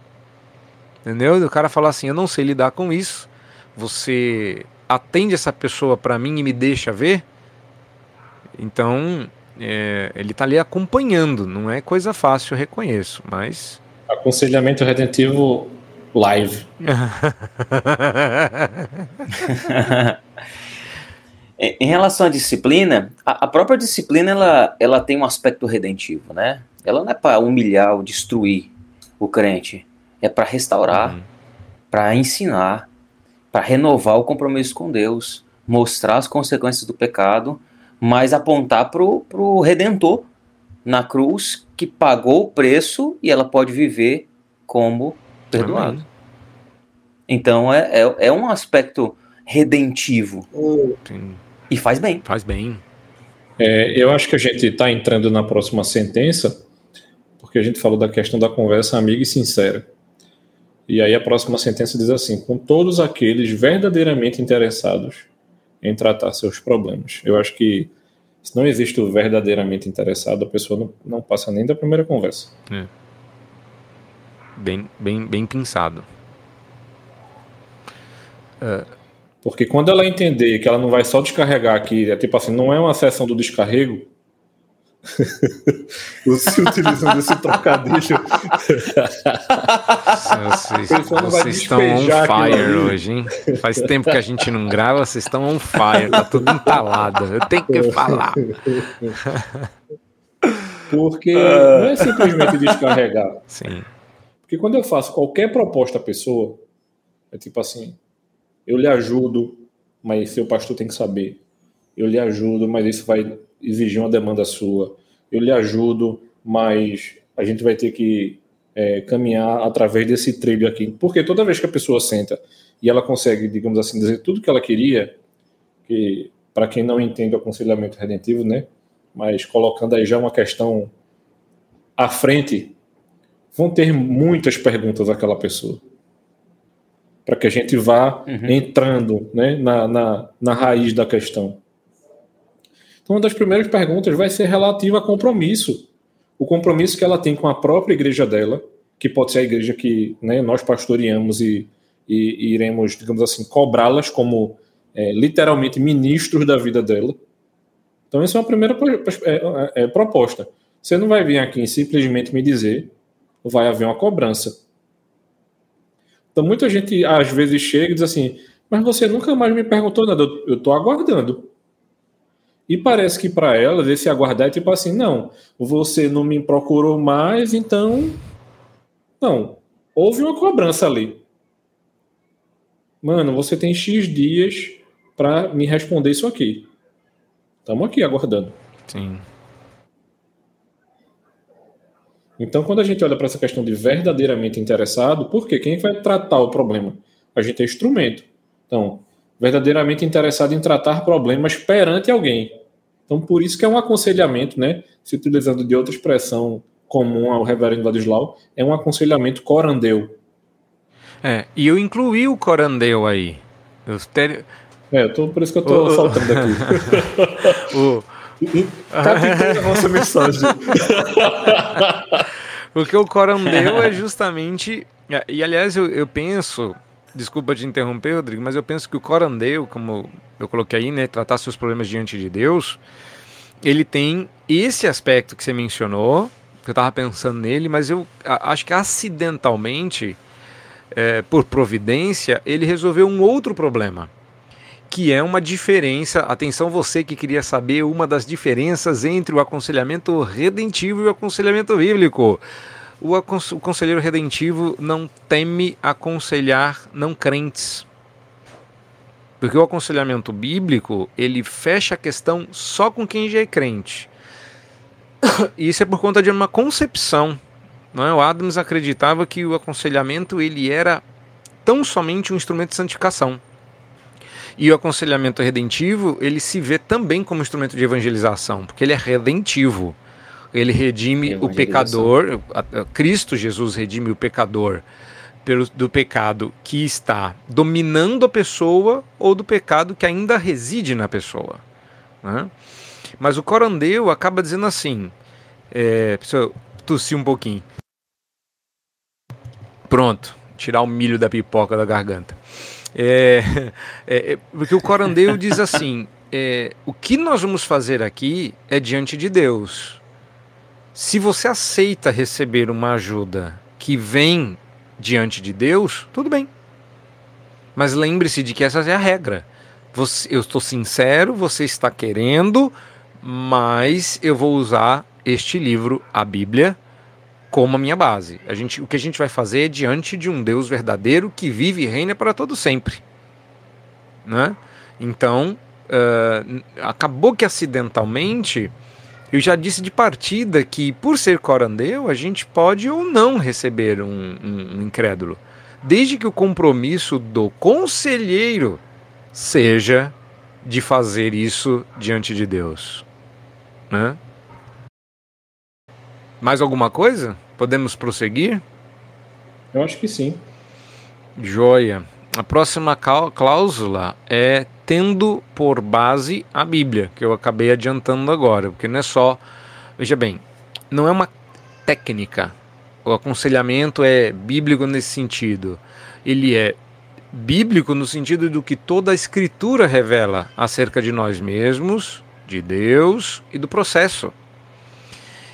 Entendeu? E o cara fala assim: Eu não sei lidar com isso. Você atende essa pessoa para mim e me deixa ver? Então, é, ele está ali acompanhando, não é coisa fácil, eu reconheço, mas. Aconselhamento redentivo live. *laughs* em relação à disciplina, a, própria disciplina ela, ela tem um aspecto redentivo, né? Ela não é para humilhar ou destruir o crente, é para restaurar, uhum. para ensinar, para renovar o compromisso com Deus, mostrar as consequências do pecado mas apontar para o Redentor na cruz que pagou o preço e ela pode viver como perdoado. Amém. Então é, é, é, um aspecto redentivo. Sim. E faz bem. Faz bem. É, eu acho que a gente está entrando na próxima sentença, porque a gente falou da questão da conversa amiga e sincera. E aí a próxima sentença diz assim: com todos aqueles verdadeiramente interessados em tratar seus problemas. Eu acho que Se não existe o verdadeiramente interessado, a pessoa não, não passa nem da primeira conversa. É. Bem, bem, bem pensado. É. Porque quando ela entender que ela não vai só descarregar aqui, é tipo assim, não é uma sessão do descarrego, *laughs* você utilizando esse trocadilho. Vocês, vocês estão on fire hoje, hein? Faz tempo que a gente não grava, vocês estão on fire, tá tudo entalado. Eu tenho que falar. Porque não é simplesmente descarregar. Sim. Porque quando eu faço qualquer proposta à pessoa, é tipo assim: eu lhe ajudo, mas seu pastor tem que saber. Eu lhe ajudo, mas isso vai exigir uma demanda sua. Eu lhe ajudo, mas a gente vai ter que é, caminhar através desse trilho aqui. Porque toda vez que a pessoa senta e ela consegue, digamos assim, dizer tudo que ela queria, que para quem não entende o aconselhamento redentivo, né? Mas colocando aí já uma questão à frente, vão ter muitas perguntas àquela pessoa para que a gente vá uhum. entrando né, na, na, na raiz da questão. Então, uma das primeiras perguntas vai ser relativa a compromisso. O compromisso que ela tem com a própria igreja dela, que pode ser a igreja que né, nós pastoreamos e, e, e, iremos, digamos assim, cobrá-las como é, literalmente ministros da vida dela. Então, essa é uma primeira é, é, é, proposta. Você não vai vir aqui e simplesmente me dizer, vai haver uma cobrança. Então, muita gente às vezes chega e diz assim: Mas você nunca mais me perguntou nada, eu estou aguardando. E parece que para elas esse aguardar é tipo assim: Não, você não me procurou mais, então. Não, houve uma cobrança ali. Mano, você tem X dias para me responder isso aqui. Estamos aqui aguardando. Sim. Então, quando a gente olha para essa questão de verdadeiramente interessado, por quê? Quem vai tratar o problema? A gente é instrumento. Então, verdadeiramente interessado em tratar problemas perante alguém. Então, por isso que é um aconselhamento, né? Se utilizando de outra expressão comum ao reverendo Ladislau, é um aconselhamento corandeu. É, e eu incluí o corandeu aí. Eu ter... É, eu tô, por isso que eu estou saltando aqui. *laughs* o, Capitão a nossa mensagem. *laughs* Porque o corandeu é justamente. E aliás, eu, eu penso. Desculpa te interromper, Rodrigo, mas eu penso que o corandeu, como eu coloquei aí, né? Tratar seus problemas diante de Deus, ele tem esse aspecto que você mencionou, que eu estava pensando nele, mas eu acho que acidentalmente, é, por providência, ele resolveu um outro problema que é uma diferença. Atenção, você que queria saber uma das diferenças entre o aconselhamento redentivo e o aconselhamento bíblico. O, o conselheiro redentivo não teme aconselhar não crentes. Porque o aconselhamento bíblico, ele fecha a questão só com quem já é crente. E isso é por conta de uma concepção. Não é? O Adams acreditava que o aconselhamento ele era tão somente um instrumento de santificação. E o aconselhamento redentivo, ele se vê também como instrumento de evangelização, porque ele é redentivo. Ele redime o pecador, Cristo Jesus redime o pecador pelo, do pecado que está dominando a pessoa ou do pecado que ainda reside na pessoa. Né? Mas o corandeu acaba dizendo assim: é, preciso tossir um pouquinho. Pronto, tirar o milho da pipoca da garganta. É, *laughs* é, é, porque o Corandeu diz assim: é, o que nós vamos fazer aqui é diante de Deus. Se você aceita receber uma ajuda que vem diante de Deus, tudo bem. Mas lembre-se de que essa é a regra. Você, eu estou sincero, você está querendo, mas eu vou usar este livro, a Bíblia, como a minha base. A gente, o que a gente vai fazer é diante de um Deus verdadeiro que vive e reina para todo sempre. Né? Então, uh, acabou que acidentalmente, eu já disse de partida que, por ser corandeu, a gente pode ou não receber um, um, um incrédulo, desde que o compromisso do conselheiro seja de fazer isso diante de Deus. Né? Mais alguma coisa? Podemos prosseguir? Eu acho que sim. Joia. A próxima cláusula é tendo por base a Bíblia, que eu acabei adiantando agora, porque não é só. Veja bem, não é uma técnica. O aconselhamento é bíblico nesse sentido. Ele é bíblico no sentido do que toda a Escritura revela acerca de nós mesmos, de Deus e do processo.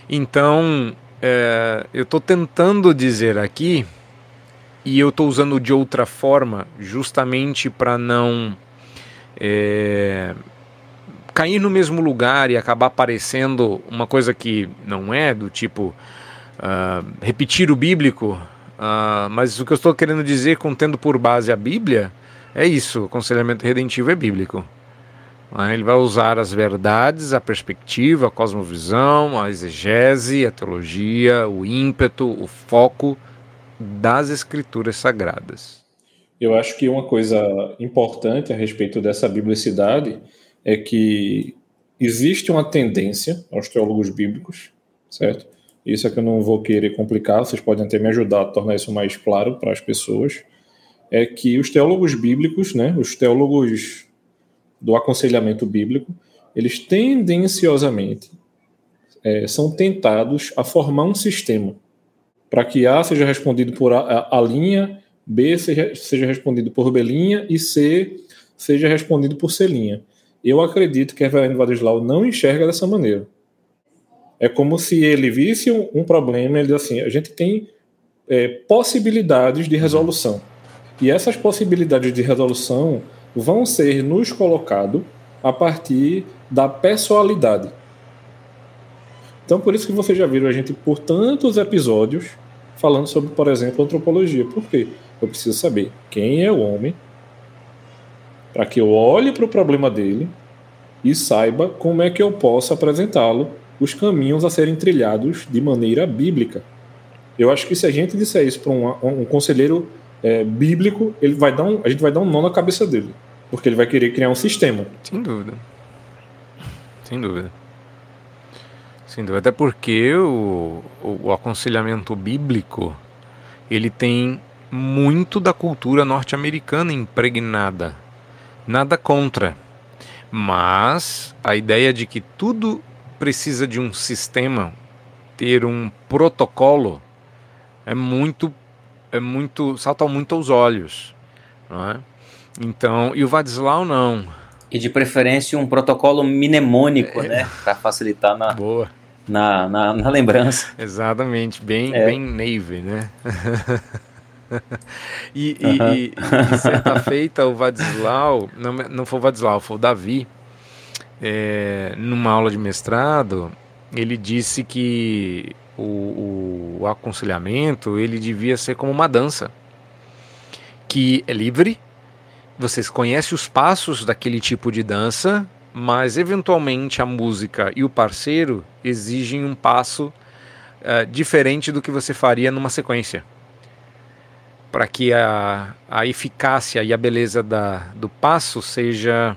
Então, é, eu estou tentando dizer aqui, e eu estou usando de outra forma, justamente para não é, cair no mesmo lugar e acabar parecendo uma coisa que não é, do tipo uh, repetir o bíblico Uh, mas o que eu estou querendo dizer com tendo por base a Bíblia é isso: o aconselhamento redentivo é bíblico. Uh, ele vai usar as verdades, a perspectiva, a cosmovisão, a exegese, a teologia, o ímpeto, o foco das escrituras sagradas. Eu acho que uma coisa importante a respeito dessa biblicidade é que existe uma tendência aos teólogos bíblicos, certo? Isso é que eu não vou querer complicar, vocês podem até me ajudar a tornar isso mais claro para as pessoas. É que os teólogos bíblicos, né, os teólogos do aconselhamento bíblico, eles tendenciosamente é, são tentados a formar um sistema para que A seja respondido por A, a, linha, B seja, seja respondido por B linha e C seja respondido por C linha. Eu acredito que Evelyn Vadislau não enxerga dessa maneira. É como se ele visse um, um problema e ele diz assim: a gente tem é, possibilidades de resolução. E essas possibilidades de resolução vão ser nos colocadas a partir da pessoalidade. Então, por isso que vocês já viram a gente por tantos episódios falando sobre, por exemplo, antropologia. Por quê? Eu preciso saber quem é o homem, para que eu olhe para o problema dele e saiba como é que eu posso apresentá-lo os caminhos a serem trilhados de maneira bíblica. Eu acho que se a gente disser isso para um, um, conselheiro é, bíblico, ele vai dar um, a gente vai dar um nó na cabeça dele, porque ele vai querer criar um sistema. Sem dúvida. Sem dúvida. Sem dúvida. Até porque o, o, o aconselhamento bíblico ele tem muito da cultura norte-americana impregnada. Nada contra. Mas a ideia de que tudo precisa de um sistema, ter um protocolo, é muito, é muito, salta muito aos olhos, não é? Então, e o Vadislau não. E de preferência um protocolo mnemônico, é, né, para facilitar na, Boa. Na, na, na, lembrança. *laughs* Exatamente, bem, é. bem Navy, né? *laughs* e, e, e, certa feita o Vadislau, não, não foi o Vadislau, foi o Davi, é, numa aula de mestrado, ele disse que o, o, aconselhamento ele devia ser como uma dança, que é livre, vocês conhecem os passos daquele tipo de dança, mas eventualmente a música e o parceiro exigem um passo uh, diferente do que você faria numa sequência. Para que a, a eficácia e a beleza da, do passo seja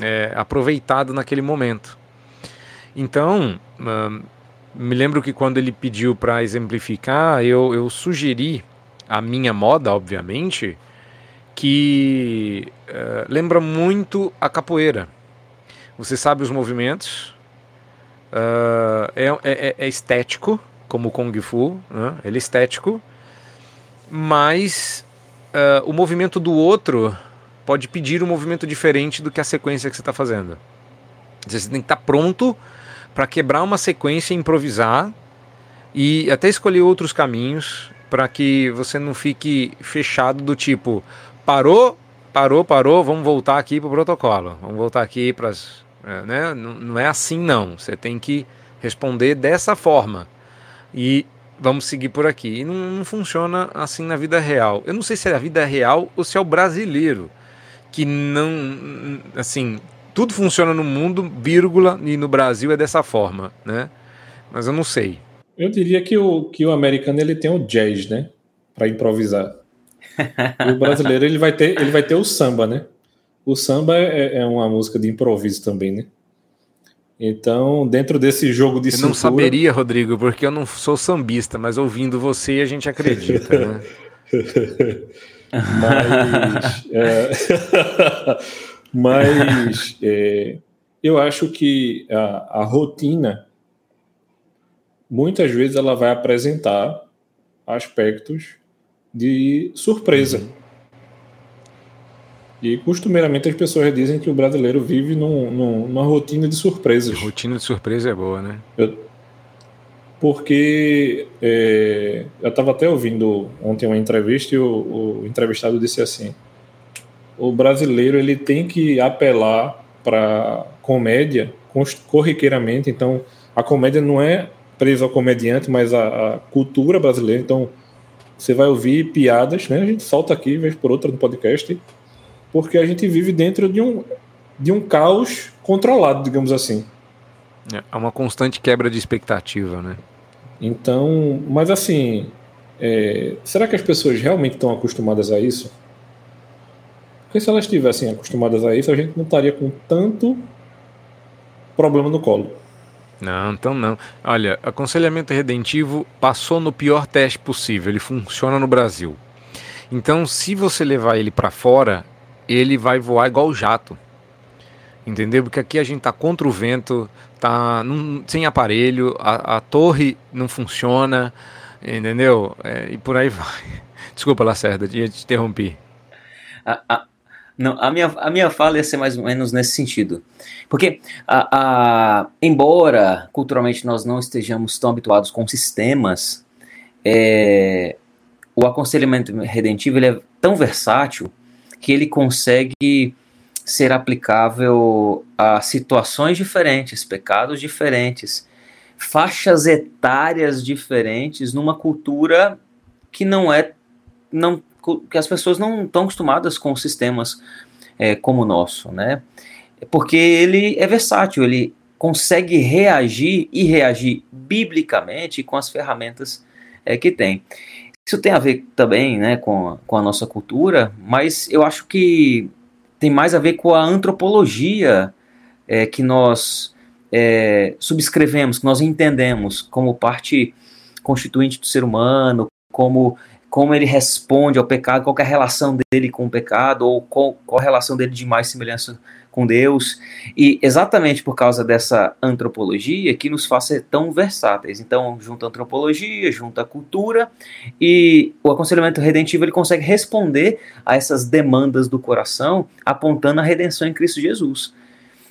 é, aproveitado naquele momento. Então, uh, me lembro que quando ele pediu para exemplificar, eu, eu sugeri a minha moda, obviamente, que uh, lembra muito a capoeira. Você sabe os movimentos, uh, é, é, é, estético, como o Kung Fu, né? ele é estético, mas uh, o movimento do outro pode pedir um movimento diferente do que a sequência que você está fazendo. Você tem que estar tá pronto para quebrar uma sequência, improvisar e até escolher outros caminhos para que você não fique fechado do tipo parou, parou, parou, vamos voltar aqui para o protocolo, vamos voltar aqui para as. É, né? Não é assim não. Você tem que responder dessa forma e vamos seguir por aqui. E não, não funciona assim na vida real. Eu não sei se é a vida real ou se é o brasileiro que não. Assim, tudo funciona no mundo, vírgula, e no Brasil é dessa forma, né? Mas eu não sei. Eu diria que o, que o americano ele tem o jazz, né? Para improvisar. E *laughs* o brasileiro ele vai, ter, ele vai ter o samba, né? O samba é, é uma música de improviso também, né? Então, dentro desse jogo de Eu não saberia, Rodrigo, porque eu não sou sambista, mas ouvindo você a gente acredita, né? *laughs* Mas, é, *laughs* mas é, eu acho que a, a rotina muitas vezes ela vai apresentar aspectos de surpresa. Uhum. E costumeiramente as pessoas dizem que o brasileiro vive num, num, numa rotina de surpresas. Rotina de surpresa é boa, né? Eu, porque é, eu estava até ouvindo ontem uma entrevista e o, o, entrevistado disse assim: o brasileiro ele tem que apelar para comédia corriqueiramente. Então a comédia não é presa ao comediante, mas a, a cultura brasileira. Então você vai ouvir piadas, né? A gente solta aqui vez por outra no podcast porque a gente vive dentro de um, de um caos controlado, digamos assim. É uma constante quebra de expectativa, né? Então, mas assim, é, será que as pessoas realmente estão acostumadas a isso? Porque se elas estivessem acostumadas a isso, a gente não estaria com tanto problema no colo. Não, então não. Olha, aconselhamento redentivo passou no pior teste possível. Ele funciona no Brasil. Então, se você levar ele para fora, ele vai voar igual jato. Entendeu? Porque aqui a gente tá contra o vento, tá num, sem aparelho, a, a, torre não funciona, entendeu? É, e por aí vai. *laughs* Desculpa, Lacerda, ia te interromper. A, a, não, a, minha, a minha fala ia ser mais ou menos nesse sentido. Porque, a, embora culturalmente nós não estejamos tão habituados com sistemas, é, o aconselhamento redentivo ele é tão versátil que ele consegue ser aplicável a situações diferentes, pecados diferentes, faixas etárias diferentes, numa cultura que não é não que as pessoas não estão acostumadas com sistemas é, como o nosso, né? Porque ele é versátil, ele consegue reagir e reagir biblicamente com as ferramentas é, que tem. Isso tem a ver também né, com, a, com a nossa cultura, mas eu acho que tem mais a ver com a antropologia é, que nós é, subscrevemos, que nós entendemos como parte constituinte do ser humano, como, como ele responde ao pecado, qual é a relação dele com o pecado, ou qual, qual a relação dele de mais semelhança com Deus, e exatamente por causa dessa antropologia que nos faz ser tão versáteis. Então, junta a antropologia, junta a cultura, e o aconselhamento redentivo ele consegue responder a essas demandas do coração, apontando a redenção em Cristo Jesus,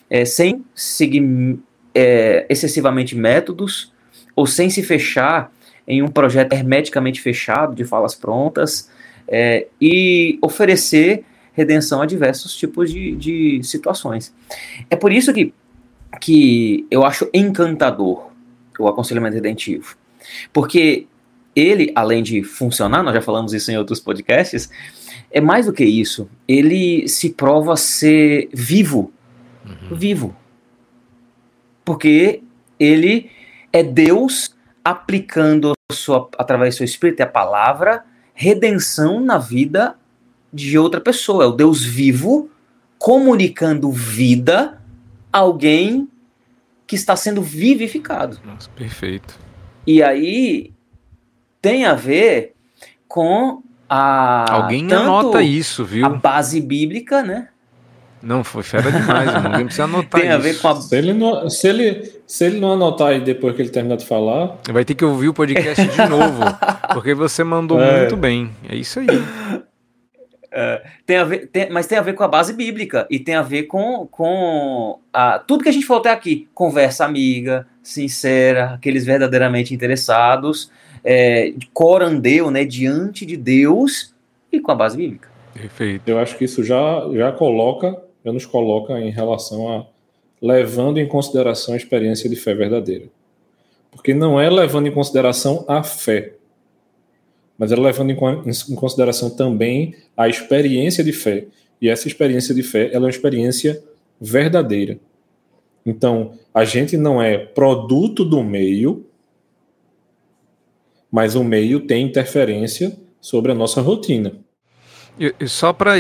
é, sem seguir é, excessivamente métodos, ou sem se fechar em um projeto hermeticamente fechado, de falas prontas, é, e oferecer redenção a diversos tipos de, de situações. É por isso que, que eu acho encantador o aconselhamento redentivo. Porque ele, além de funcionar, nós já falamos isso em outros podcasts, é mais do que isso. Ele se prova ser vivo. Uhum. Vivo. Porque ele é Deus aplicando sua, através do seu espírito e a palavra redenção na vida de outra pessoa, é o Deus vivo comunicando vida a alguém que está sendo vivificado. Nossa, perfeito. E aí tem a ver com a Alguém anota isso, viu? A base bíblica, né? Não, foi fera demais, ninguém precisa anotar Tem a ver com a... Se ele, não, se, ele, se ele não anotar aí depois que ele terminar de falar... Vai ter que ouvir o podcast de *laughs* novo, porque você mandou é. muito bem. É isso aí. É, tem a ver, tem, mas tem a ver com a base bíblica e tem a ver com, com a, tudo que a gente falou até aqui: conversa amiga, sincera, aqueles verdadeiramente interessados, é, corandeu, né, diante de Deus e com a base bíblica. Perfeito. Eu acho que isso já, já coloca, já nos coloca em relação a levando em consideração a experiência de fé verdadeira. Porque não é levando em consideração a fé, mas ela levando em consideração também a experiência de fé. E essa experiência de fé ela é uma experiência verdadeira. Então, a gente não é produto do meio, mas o meio tem interferência sobre a nossa rotina. E, só para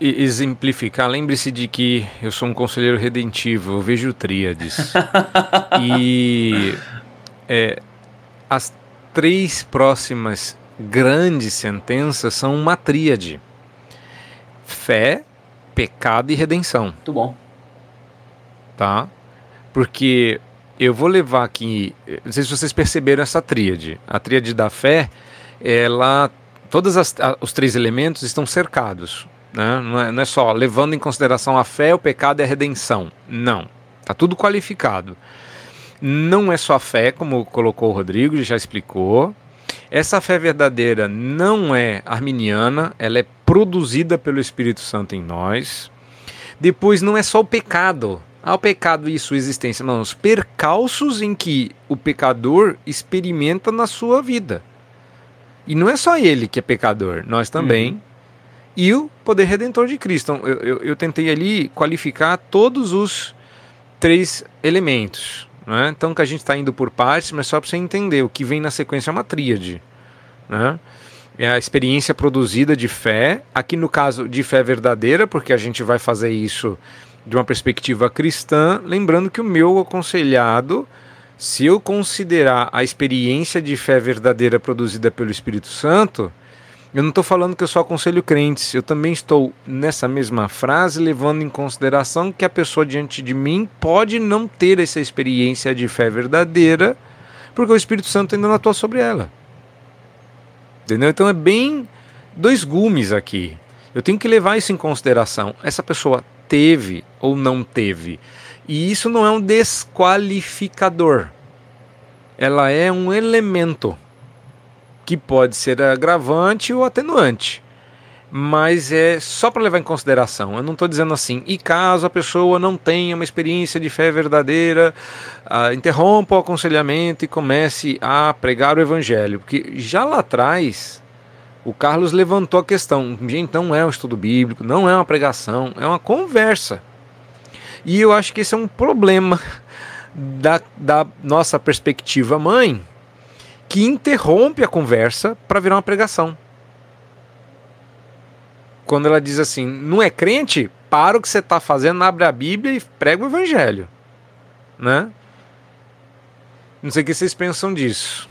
exemplificar, lembre-se de que eu sou um conselheiro redentivo, eu vejo tríades. *laughs* e é, as três próximas grandes sentenças são uma tríade. fé, pecado e redenção. Muito bom. Tá? Porque eu vou levar aqui, não sei se vocês perceberam essa tríade. A tríade da fé, ela todos os três elementos estão cercados. Né? Não, é, não é só levando em consideração a fé, o pecado e a redenção. Não. Está tudo qualificado. Não é só a fé, como colocou o Rodrigo, já explicou. Essa fé verdadeira não é arminiana, ela é produzida pelo Espírito Santo em nós. Depois, não é só o pecado. Ah, o pecado e sua existência. Não, os percalços em que o pecador experimenta na sua vida. E não é só ele que é pecador, nós também. Uhum. E o poder redentor de Cristo. Então, eu, eu, eu, tentei ali qualificar todos os três elementos. Né? Então, que a gente está indo por partes, mas só para você entender. O que vem na sequência é uma tríade. Né? É a experiência produzida de fé, aqui no caso de fé verdadeira, porque a gente vai fazer isso de uma perspectiva cristã, lembrando que o meu aconselhado se eu considerar a experiência de fé verdadeira produzida pelo Espírito Santo, eu não estou falando que eu só aconselho crentes, eu também estou nessa mesma frase levando em consideração que a pessoa diante de mim pode não ter essa experiência de fé verdadeira, porque o Espírito Santo ainda não atua sobre ela. Entendeu? Então é bem dois gumes aqui. Eu tenho que levar isso em consideração. Essa pessoa teve ou não teve e isso não é um desqualificador. Ela é um elemento que pode ser agravante ou atenuante. Mas é só para levar em consideração. Eu não estou dizendo assim, e caso a pessoa não tenha uma experiência de fé verdadeira, uh, interrompa o aconselhamento e comece a pregar o evangelho. Porque já lá atrás, o Carlos levantou a questão: gente, não é um estudo bíblico, não é uma pregação, é uma conversa. E eu acho que esse é um problema *laughs* da, da nossa perspectiva mãe, que interrompe a conversa para virar uma pregação. Quando ela diz assim, não é crente? Para o que você está fazendo, abre a Bíblia e prega o Evangelho. Né? Não sei o que vocês pensam disso.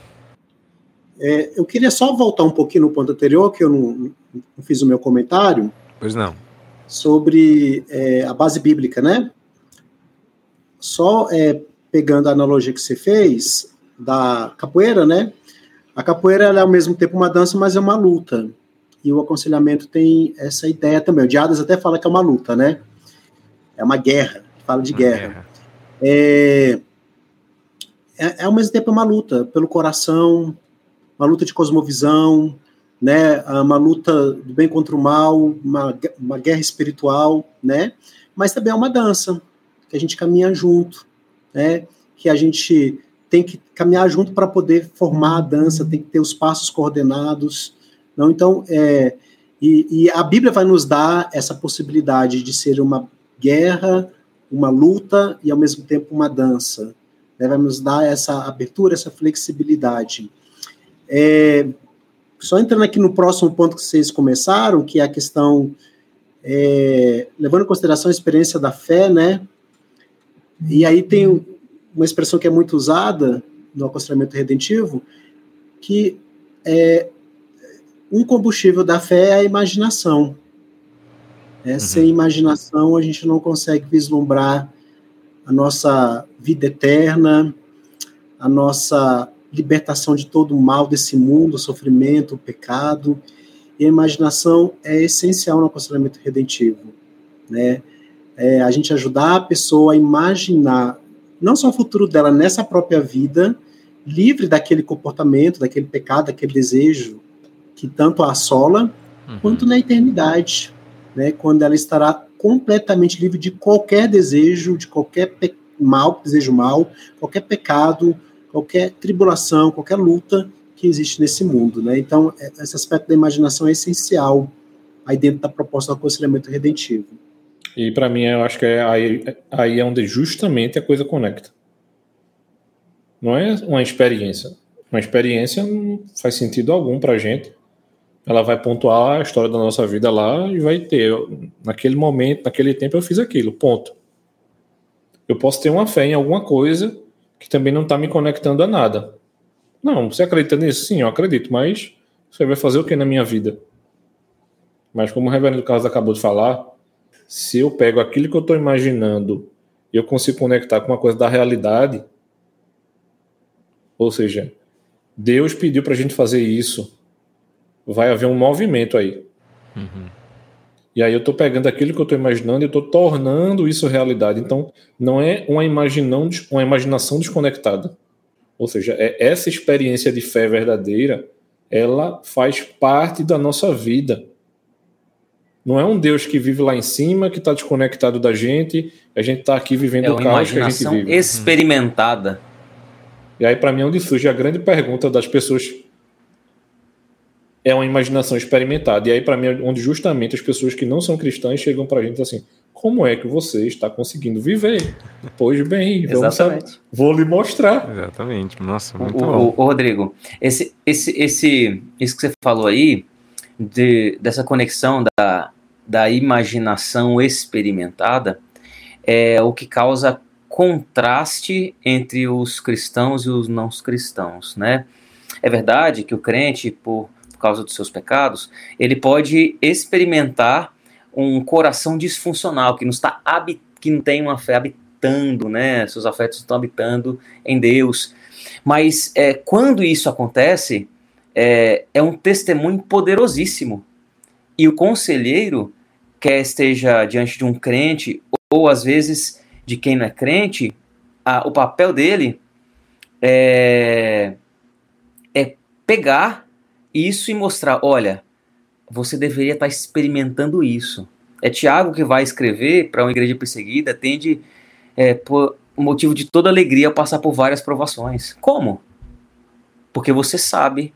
É, eu queria só voltar um pouquinho no ponto anterior, que eu não, não fiz o meu comentário. Pois não. Sobre é, a base bíblica, né? Só é, pegando a analogia que você fez da capoeira, né? A capoeira é ao mesmo tempo uma dança, mas é uma luta. E o aconselhamento tem essa ideia também. O Diadas até fala que é uma luta, né? É uma guerra, fala de guerra. guerra. É, é, é, ao mesmo tempo uma luta pelo coração, uma luta de cosmovisão, né? Uma luta do bem contra o mal, uma, uma guerra espiritual, né? Mas também é uma dança, que a gente caminha junto, né? Que a gente tem que caminhar junto para poder formar a dança, tem que ter os passos coordenados. Não, então, é, e, e a Bíblia vai nos dar essa possibilidade de ser uma guerra, uma luta e ao mesmo tempo uma dança. Né? Vai nos dar essa abertura, essa flexibilidade. É, só entrando aqui no próximo ponto que vocês começaram, que é a questão, é, levando em consideração a experiência da fé, né? E aí tem uma expressão que é muito usada no aconselhamento redentivo, que é um combustível da fé é a imaginação. É, uhum. Sem imaginação, a gente não consegue vislumbrar a nossa vida eterna, a nossa libertação de todo o mal desse mundo, o sofrimento, o pecado. E a imaginação é essencial no aconselhamento redentivo. Né? é, a gente ajudar a pessoa a imaginar não só o futuro dela nessa própria vida, livre daquele comportamento, daquele pecado, daquele desejo que tanto a assola, uhum. quanto na eternidade, né, quando ela estará completamente livre de qualquer desejo, de qualquer mal, desejo mal, qualquer pecado, qualquer tribulação, qualquer luta que existe nesse mundo, né? Então, é, esse aspecto da imaginação é essencial aí dentro da proposta do aconselhamento redentivo. E para mim, eu acho que é aí, aí é onde justamente a coisa conecta. Não é uma experiência. Uma experiência não faz sentido algum para gente. Ela vai pontuar a história da nossa vida lá e vai ter. Naquele momento, naquele tempo, eu fiz aquilo. Ponto. Eu posso ter uma fé em alguma coisa que também não está me conectando a nada. Não, você acredita nisso? Sim, eu acredito, mas você vai fazer o que na minha vida? Mas como o reverendo Carlos acabou de falar, se eu pego aquilo que eu estou imaginando e eu consigo conectar com uma coisa da realidade, ou seja, Deus pediu para a gente fazer isso, vai haver um movimento aí. Uhum. E aí eu estou pegando aquilo que eu estou imaginando e estou tornando isso realidade. Então, não é uma, imaginão, uma imaginação desconectada. Ou seja, é essa experiência de fé verdadeira, ela faz parte da nossa vida. Não é um Deus que vive lá em cima, que está desconectado da gente, a gente está aqui vivendo é o caos que a gente vive. experimentada. E aí, para mim, é onde surge a grande pergunta das pessoas é uma imaginação experimentada. E aí, para mim, é onde justamente as pessoas que não são cristãs chegam para a gente assim: como é que você está conseguindo viver? Pois bem, vamos Exatamente. vou lhe mostrar. Exatamente. Nossa, muito o, bom. O, o, Rodrigo, esse, esse, esse, isso que você falou aí, de, dessa conexão da, da imaginação experimentada, é o que causa contraste entre os cristãos e os não cristãos, né? É verdade que o crente, por causa dos seus pecados, ele pode experimentar um coração disfuncional que não está que não tem uma fé habitando, né? Seus afetos estão habitando em Deus. Mas é, quando isso acontece, é, é um testemunho poderosíssimo. E o conselheiro, quer esteja diante de um crente, ou às vezes de quem não é crente, a, o papel dele é, é pegar isso e mostrar, olha, você deveria estar experimentando isso. É Tiago que vai escrever para uma igreja perseguida, tende é, por motivo de toda alegria passar por várias provações. Como? Porque você sabe,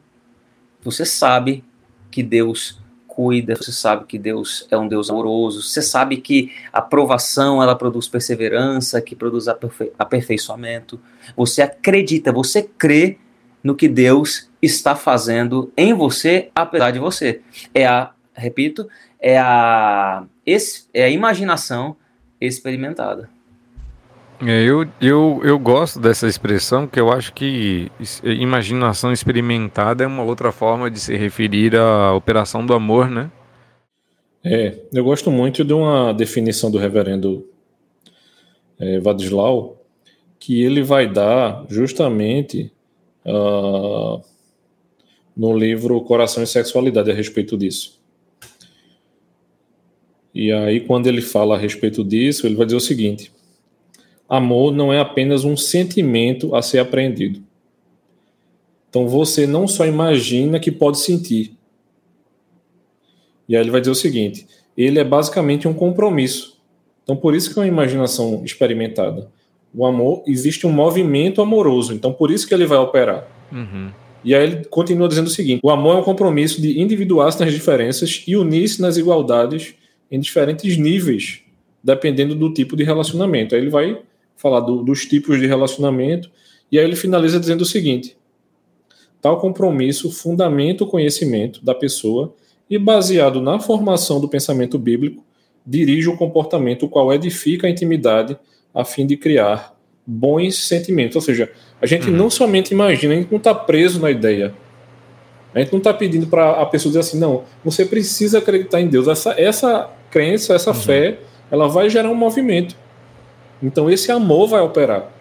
você sabe que Deus cuida, você sabe que Deus é um Deus amoroso, você sabe que a provação ela produz perseverança, que produz aperfei aperfeiçoamento. Você acredita, você crê no que Deus está fazendo em você, apesar de você. É a, repito, é a, é a imaginação experimentada. É, eu, eu, eu gosto dessa expressão, que eu acho que imaginação experimentada é uma outra forma de se referir à operação do amor, né? É, eu gosto muito de uma definição do reverendo é, Vadislau, que ele vai dar justamente uh, no livro Coração e Sexualidade a respeito disso. E aí, quando ele fala a respeito disso, ele vai dizer o seguinte: amor não é apenas um sentimento a ser apreendido. Então você não só imagina que pode sentir. E aí ele vai dizer o seguinte: ele é basicamente um compromisso. Então por isso que é uma imaginação experimentada o amor, existe um movimento amoroso. Então, por isso que ele vai operar. Uhum. E aí ele continua dizendo o seguinte: o amor é um compromisso de individuar-se nas diferenças e unir-se nas igualdades em diferentes níveis, dependendo do tipo de relacionamento. Aí ele vai falar do, dos tipos de relacionamento, e aí ele finaliza dizendo o seguinte: tal compromisso fundamenta o conhecimento da pessoa e, baseado na formação do pensamento bíblico, dirige o comportamento, o qual edifica a intimidade a fim de criar bons sentimentos. Ou seja, a gente uhum. não somente imagina, a gente não está preso na ideia. A gente não está pedindo para a pessoa dizer assim, não, você precisa acreditar em Deus. Essa, essa crença, essa uhum. fé, ela vai gerar um movimento. Então esse amor vai operar.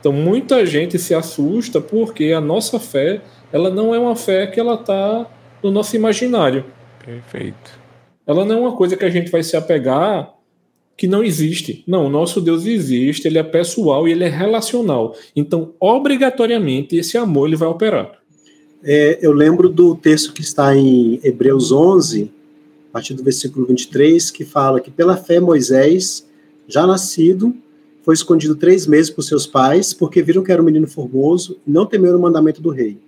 Então muita gente se assusta porque a nossa fé, ela não é uma fé que ela está no nosso imaginário. Perfeito. Ela não é uma coisa que a gente vai se apegar que não existe. Não, o nosso Deus existe, ele é pessoal e ele é relacional. Então, obrigatoriamente, esse amor ele vai operar. É, eu lembro do texto que está em Hebreus 11, a partir do versículo 23, que fala que pela fé Moisés, já nascido, foi escondido três meses por seus pais, porque viram que era um menino formoso e não temeram o mandamento do rei.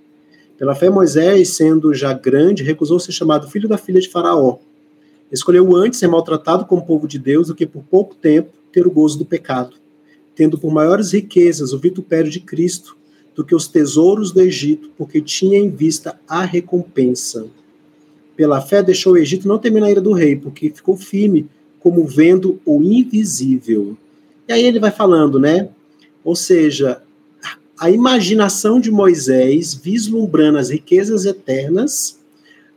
Pela fé Moisés, sendo já grande, recusou ser chamado filho da filha de Faraó, Escolheu antes ser maltratado como povo de Deus do que por pouco tempo ter o gozo do pecado, tendo por maiores riquezas o vitupério de Cristo do que os tesouros do Egito, porque tinha em vista a recompensa. Pela fé deixou o Egito não terminar a ira do rei, porque ficou firme como vendo o invisível. E aí ele vai falando, né? Ou seja, a imaginação de Moisés vislumbrando as riquezas eternas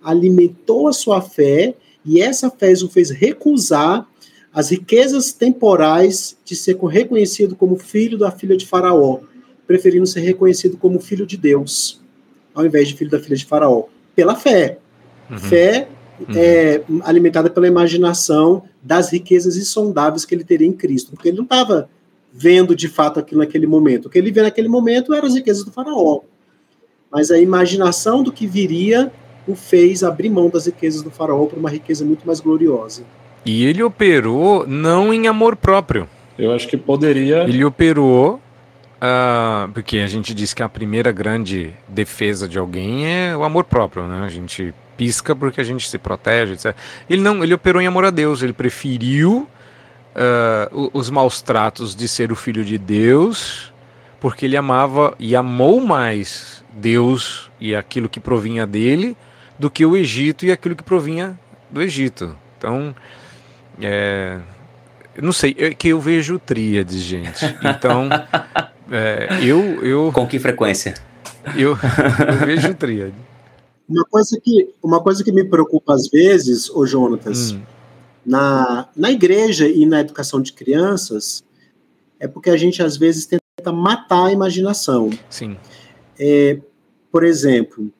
alimentou a sua fé e essa fé o fez recusar as riquezas temporais de ser reconhecido como filho da filha de Faraó, preferindo ser reconhecido como filho de Deus, ao invés de filho da filha de Faraó, pela fé. Uhum. Fé uhum. É, alimentada pela imaginação das riquezas insondáveis que ele teria em Cristo, porque ele não estava vendo de fato aquilo naquele momento. O que ele vê naquele momento eram as riquezas do Faraó. Mas a imaginação do que viria o fez abrir mão das riquezas do faraó para uma riqueza muito mais gloriosa. E ele operou não em amor próprio. Eu acho que poderia. Ele operou uh, porque a gente diz que a primeira grande defesa de alguém é o amor próprio, né? A gente pisca porque a gente se protege, etc. Ele não, ele operou em amor a Deus. Ele preferiu uh, os maus tratos de ser o filho de Deus, porque ele amava e amou mais Deus e aquilo que provinha dele do que o Egito e aquilo que provinha do Egito. Então, é, não sei, é que eu vejo tríades, gente. Então, *laughs* é, eu, eu. Com que frequência? Eu, *laughs* eu vejo tríade. Uma coisa, que, uma coisa que me preocupa às vezes, ô Jonatas, hum. na, na igreja e na educação de crianças, é porque a gente às vezes tenta matar a imaginação. Sim. É, por exemplo,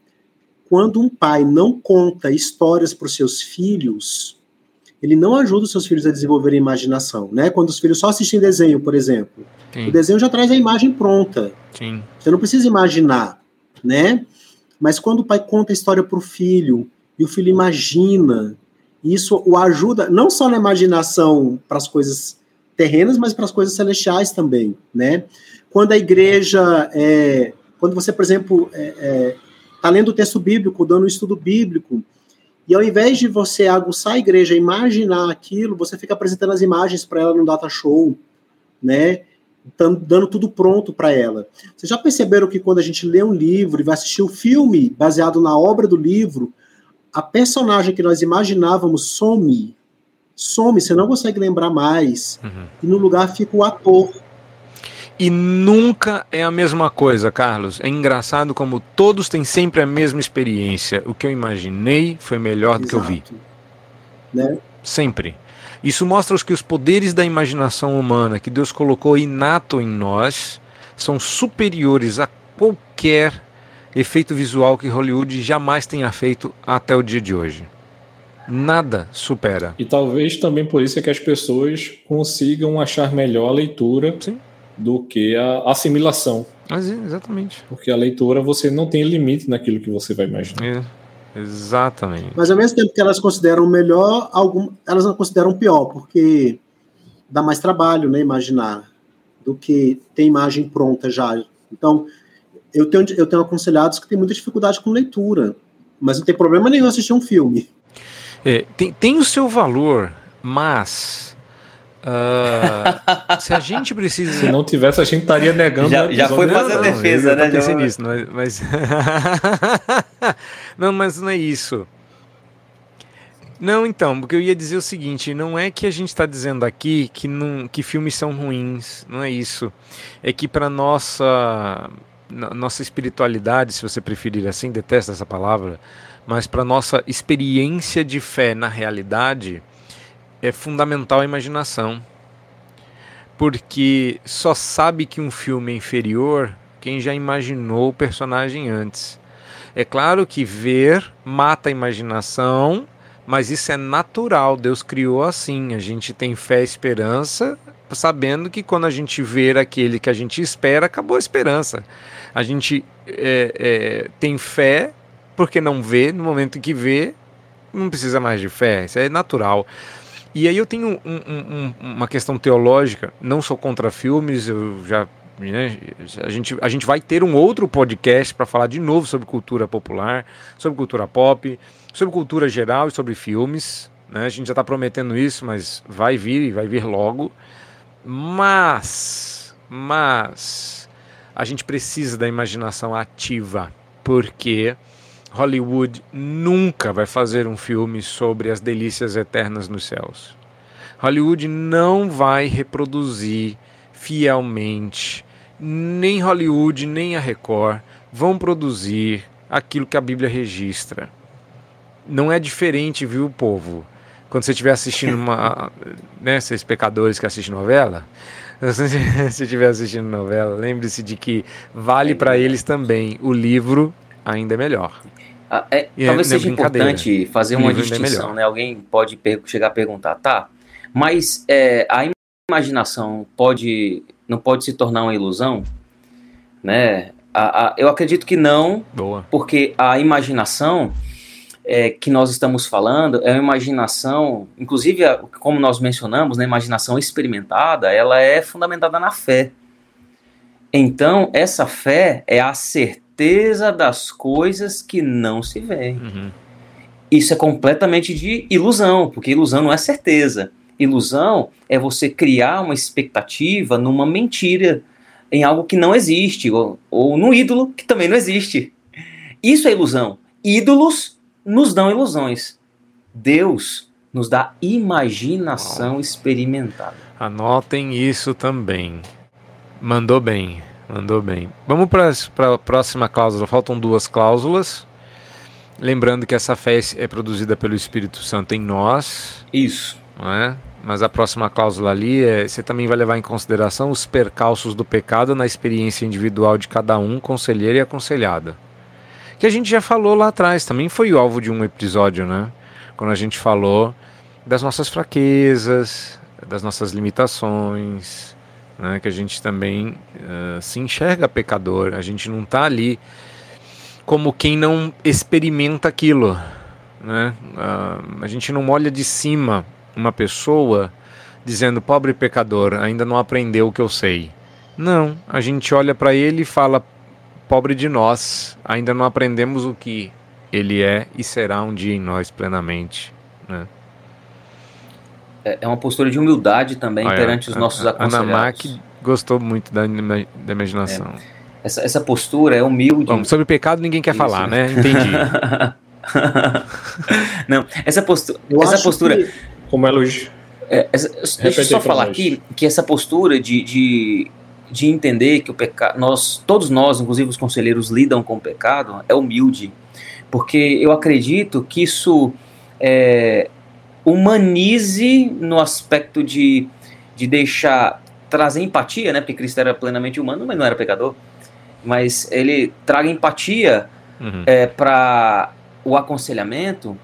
quando um pai não conta histórias para os seus filhos, ele não ajuda os seus filhos a desenvolverem imaginação, né? Quando os filhos só assistem desenho, por exemplo, Sim. o desenho já traz a imagem pronta. Sim. Você não precisa imaginar, né? Mas quando o pai conta a história para o filho e o filho imagina, isso o ajuda não só na imaginação para as coisas terrenas, mas para as coisas celestiais também, né? Quando a igreja é, quando você, por exemplo, é, é, está lendo o texto bíblico, dando um estudo bíblico, e ao invés de você aguçar a igreja, imaginar aquilo, você fica apresentando as imagens para ela no data show, né? Dando tudo pronto para ela. Vocês já perceberam que quando a gente lê um livro e vai assistir o um filme baseado na obra do livro, a personagem que nós imaginávamos some. Some, você não consegue lembrar mais. Uhum. E no lugar fica o ator e nunca é a mesma coisa, Carlos. É engraçado como todos têm sempre a mesma experiência. O que eu imaginei foi melhor Exato. do que eu vi. Né? Sempre. Isso mostra que os poderes da imaginação humana que Deus colocou inato em nós são superiores a qualquer efeito visual que Hollywood jamais tenha feito até o dia de hoje. Nada supera. E talvez também por isso é que as pessoas consigam achar melhor a leitura Sim do que a assimilação. Mas, exatamente. Porque a leitura você não tem limite naquilo que você vai imaginar. É, exatamente. Mas ao mesmo tempo que elas consideram melhor, algum, elas não consideram pior, porque dá mais trabalho, né, imaginar, do que ter imagem pronta já. Então, eu tenho, eu tenho aconselhados que têm muita dificuldade com leitura, mas não tem problema nenhum assistir um filme. É, tem, tem o seu valor, mas Uh, *laughs* se a gente precisa. Se não tivesse, a gente estaria negando. Já, já foi fazer não, defesa, né? Pensei nisso, mas. Mas... *laughs* não, mas não é isso. Não, então, porque eu ia dizer o seguinte: não é que a gente está dizendo aqui que, não, que filmes são ruins, não é isso. É que para nossa nossa espiritualidade, se você preferir assim, detesta essa palavra, mas para nossa experiência de fé na realidade, é fundamental a imaginação. Porque só sabe que um filme é inferior quem já imaginou o personagem antes. É claro que ver mata a imaginação, mas isso é natural. Deus criou assim. A gente tem fé e esperança, sabendo que quando a gente ver aquele que a gente espera, acabou a esperança. A gente é, é, tem fé porque não vê, no momento em que vê, não precisa mais de fé. Isso é natural. E aí eu tenho um, um, uma questão teológica, não sou contra filmes, eu já né, a, gente, a gente vai ter um outro podcast para falar de novo sobre cultura popular, sobre cultura pop, sobre cultura geral e sobre filmes. Né? A gente já está prometendo isso, mas vai vir e vai vir logo. Mas, mas, a gente precisa da imaginação ativa, porque Hollywood nunca vai fazer um filme sobre as delícias eternas nos céus. Hollywood não vai reproduzir fielmente, nem Hollywood nem a Record vão produzir aquilo que a Bíblia registra. não é diferente, viu, povo? Quando você estiver assistindo uma. *laughs* né, esses pecadores que assistem novela. *laughs* Se estiver assistindo novela, lembre-se de que vale para eles também. O livro ainda é melhor. Ah, é, é, talvez seja importante fazer uma é distinção, né? Alguém pode chegar a perguntar, tá? Mas é, a imaginação pode não pode se tornar uma ilusão, né? A, a, eu acredito que não, Boa. porque a imaginação é, que nós estamos falando é uma imaginação, inclusive, como nós mencionamos, né, imaginação experimentada, ela é fundamentada na fé. Então, essa fé é a certeza das coisas que não se veem. Uhum. Isso é completamente de ilusão, porque ilusão não é certeza. Ilusão é você criar uma expectativa numa mentira, em algo que não existe, ou, ou num ídolo que também não existe. Isso é ilusão. Ídolos nos dão ilusões. Deus nos dá imaginação experimentada. Anotem isso também. Mandou bem, mandou bem. Vamos para a próxima cláusula. Faltam duas cláusulas. Lembrando que essa fé é produzida pelo Espírito Santo em nós. Isso. Não é? Mas a próxima cláusula ali é: você também vai levar em consideração os percalços do pecado na experiência individual de cada um, conselheiro e aconselhada que a gente já falou lá atrás, também foi o alvo de um episódio, né? Quando a gente falou das nossas fraquezas, das nossas limitações, né? que a gente também uh, se enxerga pecador, a gente não está ali como quem não experimenta aquilo, né? Uh, a gente não olha de cima uma pessoa dizendo pobre pecador, ainda não aprendeu o que eu sei. Não, a gente olha para ele e fala Pobre de nós, ainda não aprendemos o que ele é e será um dia em nós plenamente. Né? É, é uma postura de humildade também ah, perante os nossos a, aconselhados. Ana Mac gostou muito da, da imaginação. É. Essa, essa postura é humilde. Bom, sobre pecado ninguém quer Isso. falar, né? Entendi. *laughs* não, essa postura. Eu essa postura. Que... Como elogio. É, essa, deixa eu só falar aqui que essa postura de, de de entender que o pecado, nós, todos nós, inclusive os conselheiros, lidam com o pecado, é humilde, porque eu acredito que isso é, humanize no aspecto de, de deixar, trazer empatia, né? Porque Cristo era plenamente humano, mas não era pecador, mas ele traga empatia uhum. é, para o aconselhamento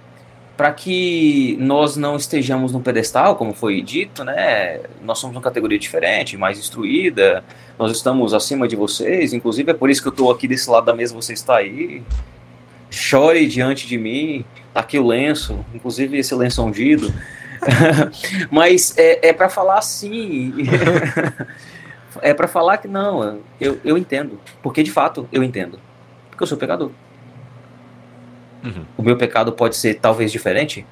para que nós não estejamos no pedestal, como foi dito, né? Nós somos uma categoria diferente, mais instruída, nós estamos acima de vocês, inclusive é por isso que eu estou aqui desse lado da mesa, você está aí. Chore diante de mim, tá aqui o lenço, inclusive esse lenço ungido. *laughs* Mas é, é para falar assim. *laughs* é para falar que não, eu, eu entendo. Porque de fato eu entendo. Porque eu sou pecador. Uhum. O meu pecado pode ser talvez diferente,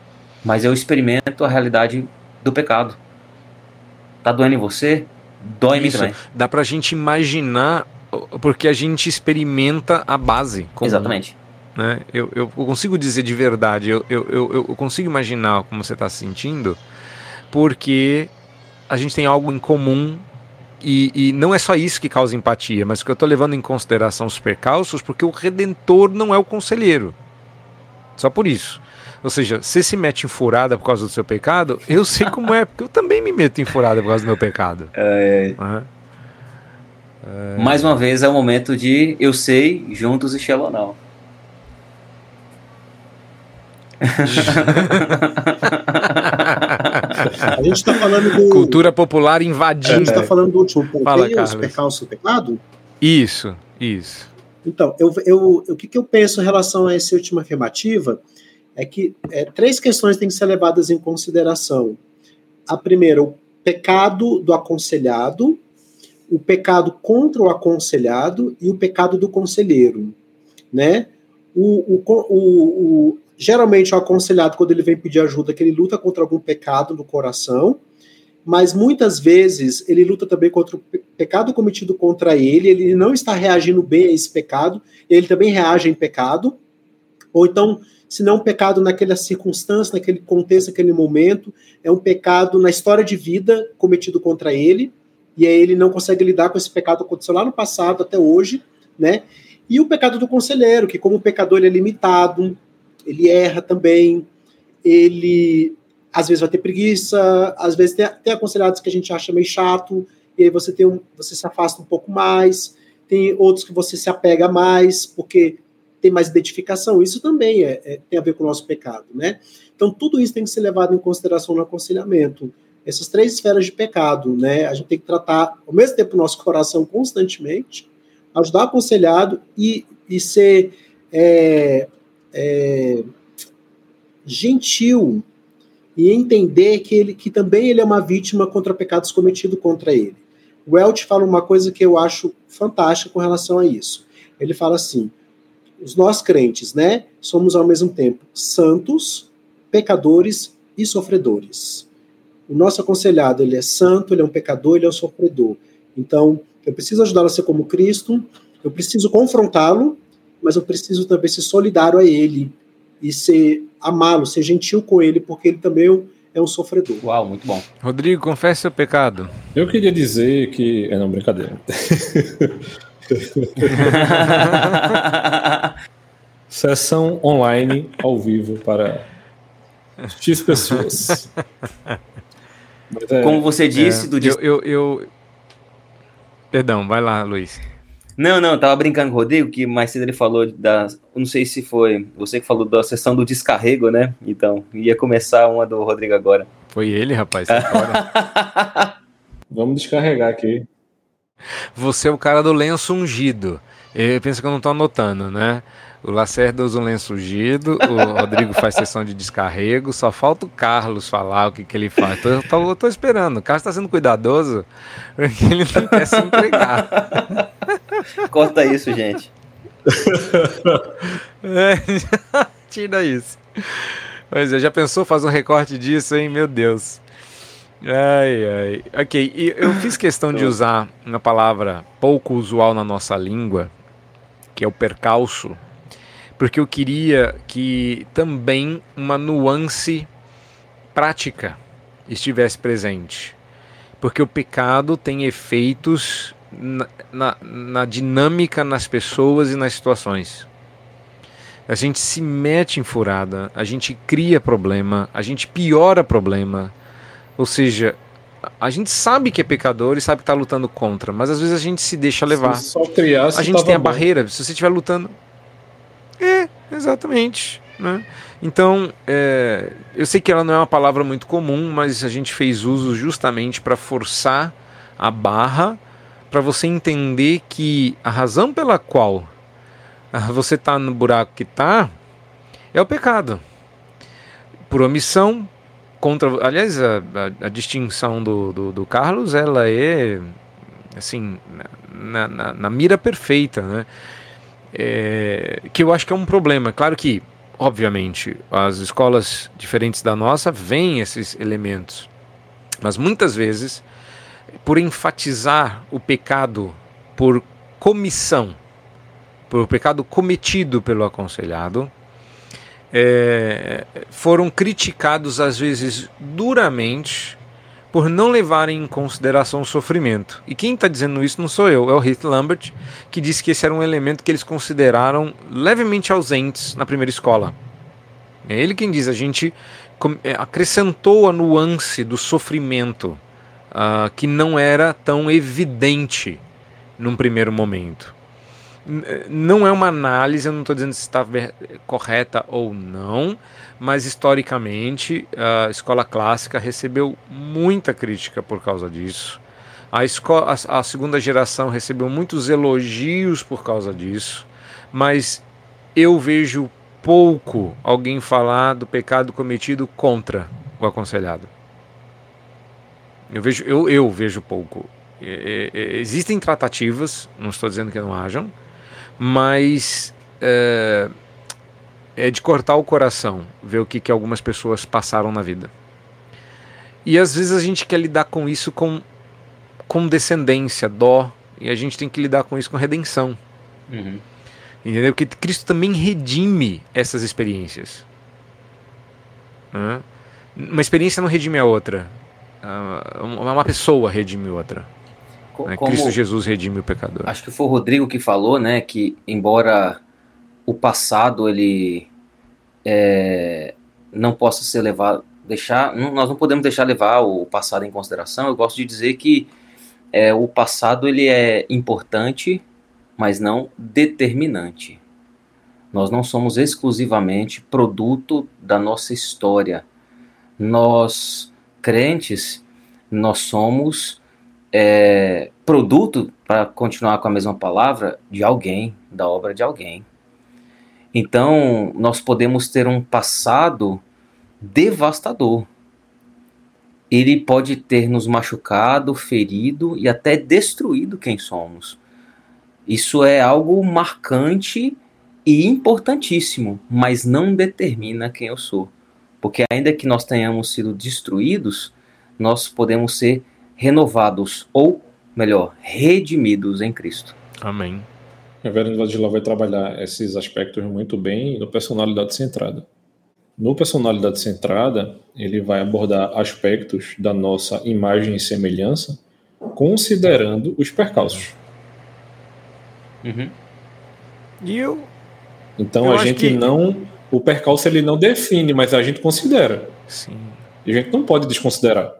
mas eu experimento a realidade do pecado. Tá doendo em você? Dói-me também. Dá pra gente imaginar, porque a gente experimenta a base. Comum, Exatamente. Né? Eu, eu consigo dizer de verdade, eu, eu, eu, eu consigo imaginar como você está se sentindo, porque a gente tem algo em comum e, e, não é só isso que causa empatia, mas que eu estou levando em consideração os percalços, porque o redentor não é o conselheiro. Só por isso. Ou seja, você se mete em furada por causa do seu pecado, eu sei como é, porque eu também me meto em furada por causa do meu pecado. É... Uhum. É... Mais uma vez é o momento de eu sei, juntos e Shalom. *laughs* a gente está falando do. Cultura popular invadindo. A gente está falando do último ponto. Fala, os percalços do pecado? Isso, isso. Então, eu, eu, o que, que eu penso em relação a essa última afirmativa é que é, três questões têm que ser levadas em consideração. A primeira, o pecado do aconselhado, o pecado contra o aconselhado e o pecado do conselheiro, né? O, o, o, o, geralmente o aconselhado, quando ele vem pedir ajuda, que ele luta contra algum pecado no coração, mas muitas vezes ele luta também contra o pecado cometido contra ele, ele não está reagindo bem a esse pecado, ele também reage em pecado, ou então, se não é um pecado naquela circunstância, naquele contexto, naquele momento, é um pecado na história de vida cometido contra ele, e aí ele não consegue lidar com esse pecado que aconteceu lá no passado até hoje, né? E o pecado do conselheiro, que como pecador ele é limitado, ele erra também, ele às vezes vai ter preguiça, às vezes tem, tem aconselhados que a gente acha meio chato, e aí você tem um, você se afasta um pouco mais, tem outros que você se apega mais, porque tem mais identificação. Isso também é, é, tem a ver com o nosso pecado, né? Então, tudo isso tem que ser levado em consideração no aconselhamento. Essas três esferas de pecado, né? A gente tem que tratar, ao mesmo tempo, o nosso coração constantemente, ajudar o aconselhado e, e ser é, é, gentil e entender que ele que também ele é uma vítima contra pecados cometidos contra ele. O Welch fala uma coisa que eu acho fantástica com relação a isso. Ele fala assim: os nós crentes, né, somos ao mesmo tempo santos, pecadores e sofredores. O nosso aconselhado, ele é santo, ele é um pecador, ele é um sofredor. Então, eu preciso ajudá-lo a ser como Cristo, eu preciso confrontá-lo, mas eu preciso também ser solidário a ele e ser amá-lo, ser gentil com ele, porque ele também é um sofredor. Uau, muito bom. Rodrigo, confesse seu pecado. Eu queria dizer que. É, não, brincadeira. *laughs* Sessão online ao vivo para X pessoas. É, Como você disse, é, do eu, eu, eu, Perdão, vai lá, Luiz. Não, não, tava brincando com o Rodrigo, que mais cedo ele falou da. Não sei se foi você que falou da sessão do descarrego, né? Então, ia começar uma do Rodrigo agora. Foi ele, rapaz. *laughs* Vamos descarregar aqui. Você é o cara do lenço ungido. Eu penso que eu não estou anotando, né? O Lacerda usa um lenço ungido, o Rodrigo faz sessão de descarrego, só falta o Carlos falar o que, que ele faz. Tô, tô, tô esperando, o Carlos está sendo cuidadoso porque *laughs* ele não quer se entregar. Corta isso, gente. É, *laughs* tira isso. Pois é, já pensou fazer um recorte disso, hein? Meu Deus. Ai, ai. Ok, e eu fiz questão de usar uma palavra pouco usual na nossa língua, que é o percalço, porque eu queria que também uma nuance prática estivesse presente. Porque o pecado tem efeitos na, na, na dinâmica nas pessoas e nas situações. A gente se mete em furada, a gente cria problema, a gente piora problema ou seja, a gente sabe que é pecador e sabe que está lutando contra, mas às vezes a gente se deixa levar. Se só a gente tem a bom. barreira. Se você estiver lutando. É, exatamente. Né? Então, é, eu sei que ela não é uma palavra muito comum, mas a gente fez uso justamente para forçar a barra para você entender que a razão pela qual você está no buraco que está é o pecado. Por omissão, contra. Aliás, a, a, a distinção do, do, do, Carlos ela é assim na, na, na mira perfeita, né? É, que eu acho que é um problema. Claro que, obviamente, as escolas diferentes da nossa veem esses elementos, mas muitas vezes, por enfatizar o pecado por comissão, por pecado cometido pelo aconselhado, é, foram criticados às vezes duramente por não levarem em consideração o sofrimento. E quem está dizendo isso não sou eu, é o Heath Lambert, que disse que esse era um elemento que eles consideraram levemente ausentes na primeira escola. É ele quem diz, a gente é, acrescentou a nuance do sofrimento, uh, que não era tão evidente num primeiro momento não é uma análise, eu não estou dizendo se está correta ou não, mas historicamente a escola clássica recebeu muita crítica por causa disso. A, escola, a, a segunda geração recebeu muitos elogios por causa disso, mas eu vejo pouco alguém falar do pecado cometido contra o aconselhado. Eu vejo, eu, eu vejo pouco. É, é, existem tratativas, não estou dizendo que não hajam, mas é, é, de cortar o coração ver o que, que algumas pessoas passaram na vida. E às vezes a gente quer lidar com isso com, com descendência, dó, e a gente tem que lidar com isso com redenção. Uhum. Entendeu? Porque Cristo também redime essas experiências. Né? Uma experiência não redime a outra. Ah, uma pessoa redime outra. Né? Como, Cristo Jesus redime o pecador. Acho que foi o Rodrigo que falou, né, que embora o passado ele é, não possa ser levado, deixar, nós não podemos deixar levar o passado em consideração. Eu gosto de dizer que é, o passado ele é importante, mas não determinante. Nós não somos exclusivamente produto da nossa história. Nós, crentes, nós somos é, produto, para continuar com a mesma palavra, de alguém, da obra de alguém. Então, nós podemos ter um passado devastador. Ele pode ter nos machucado, ferido e até destruído quem somos. Isso é algo marcante e importantíssimo, mas não determina quem eu sou. Porque ainda que nós tenhamos sido destruídos, nós podemos ser renovados ou, melhor, redimidos em Cristo. Amém. A Reverendo Vladilov vai trabalhar esses aspectos muito bem no personalidade centrada. No personalidade centrada, ele vai abordar aspectos da nossa imagem e semelhança, considerando os percalços. Uhum. E eu. Então Eu a gente que- não. O percalço ele não define, mas a gente considera. Sim. E a gente não pode desconsiderar.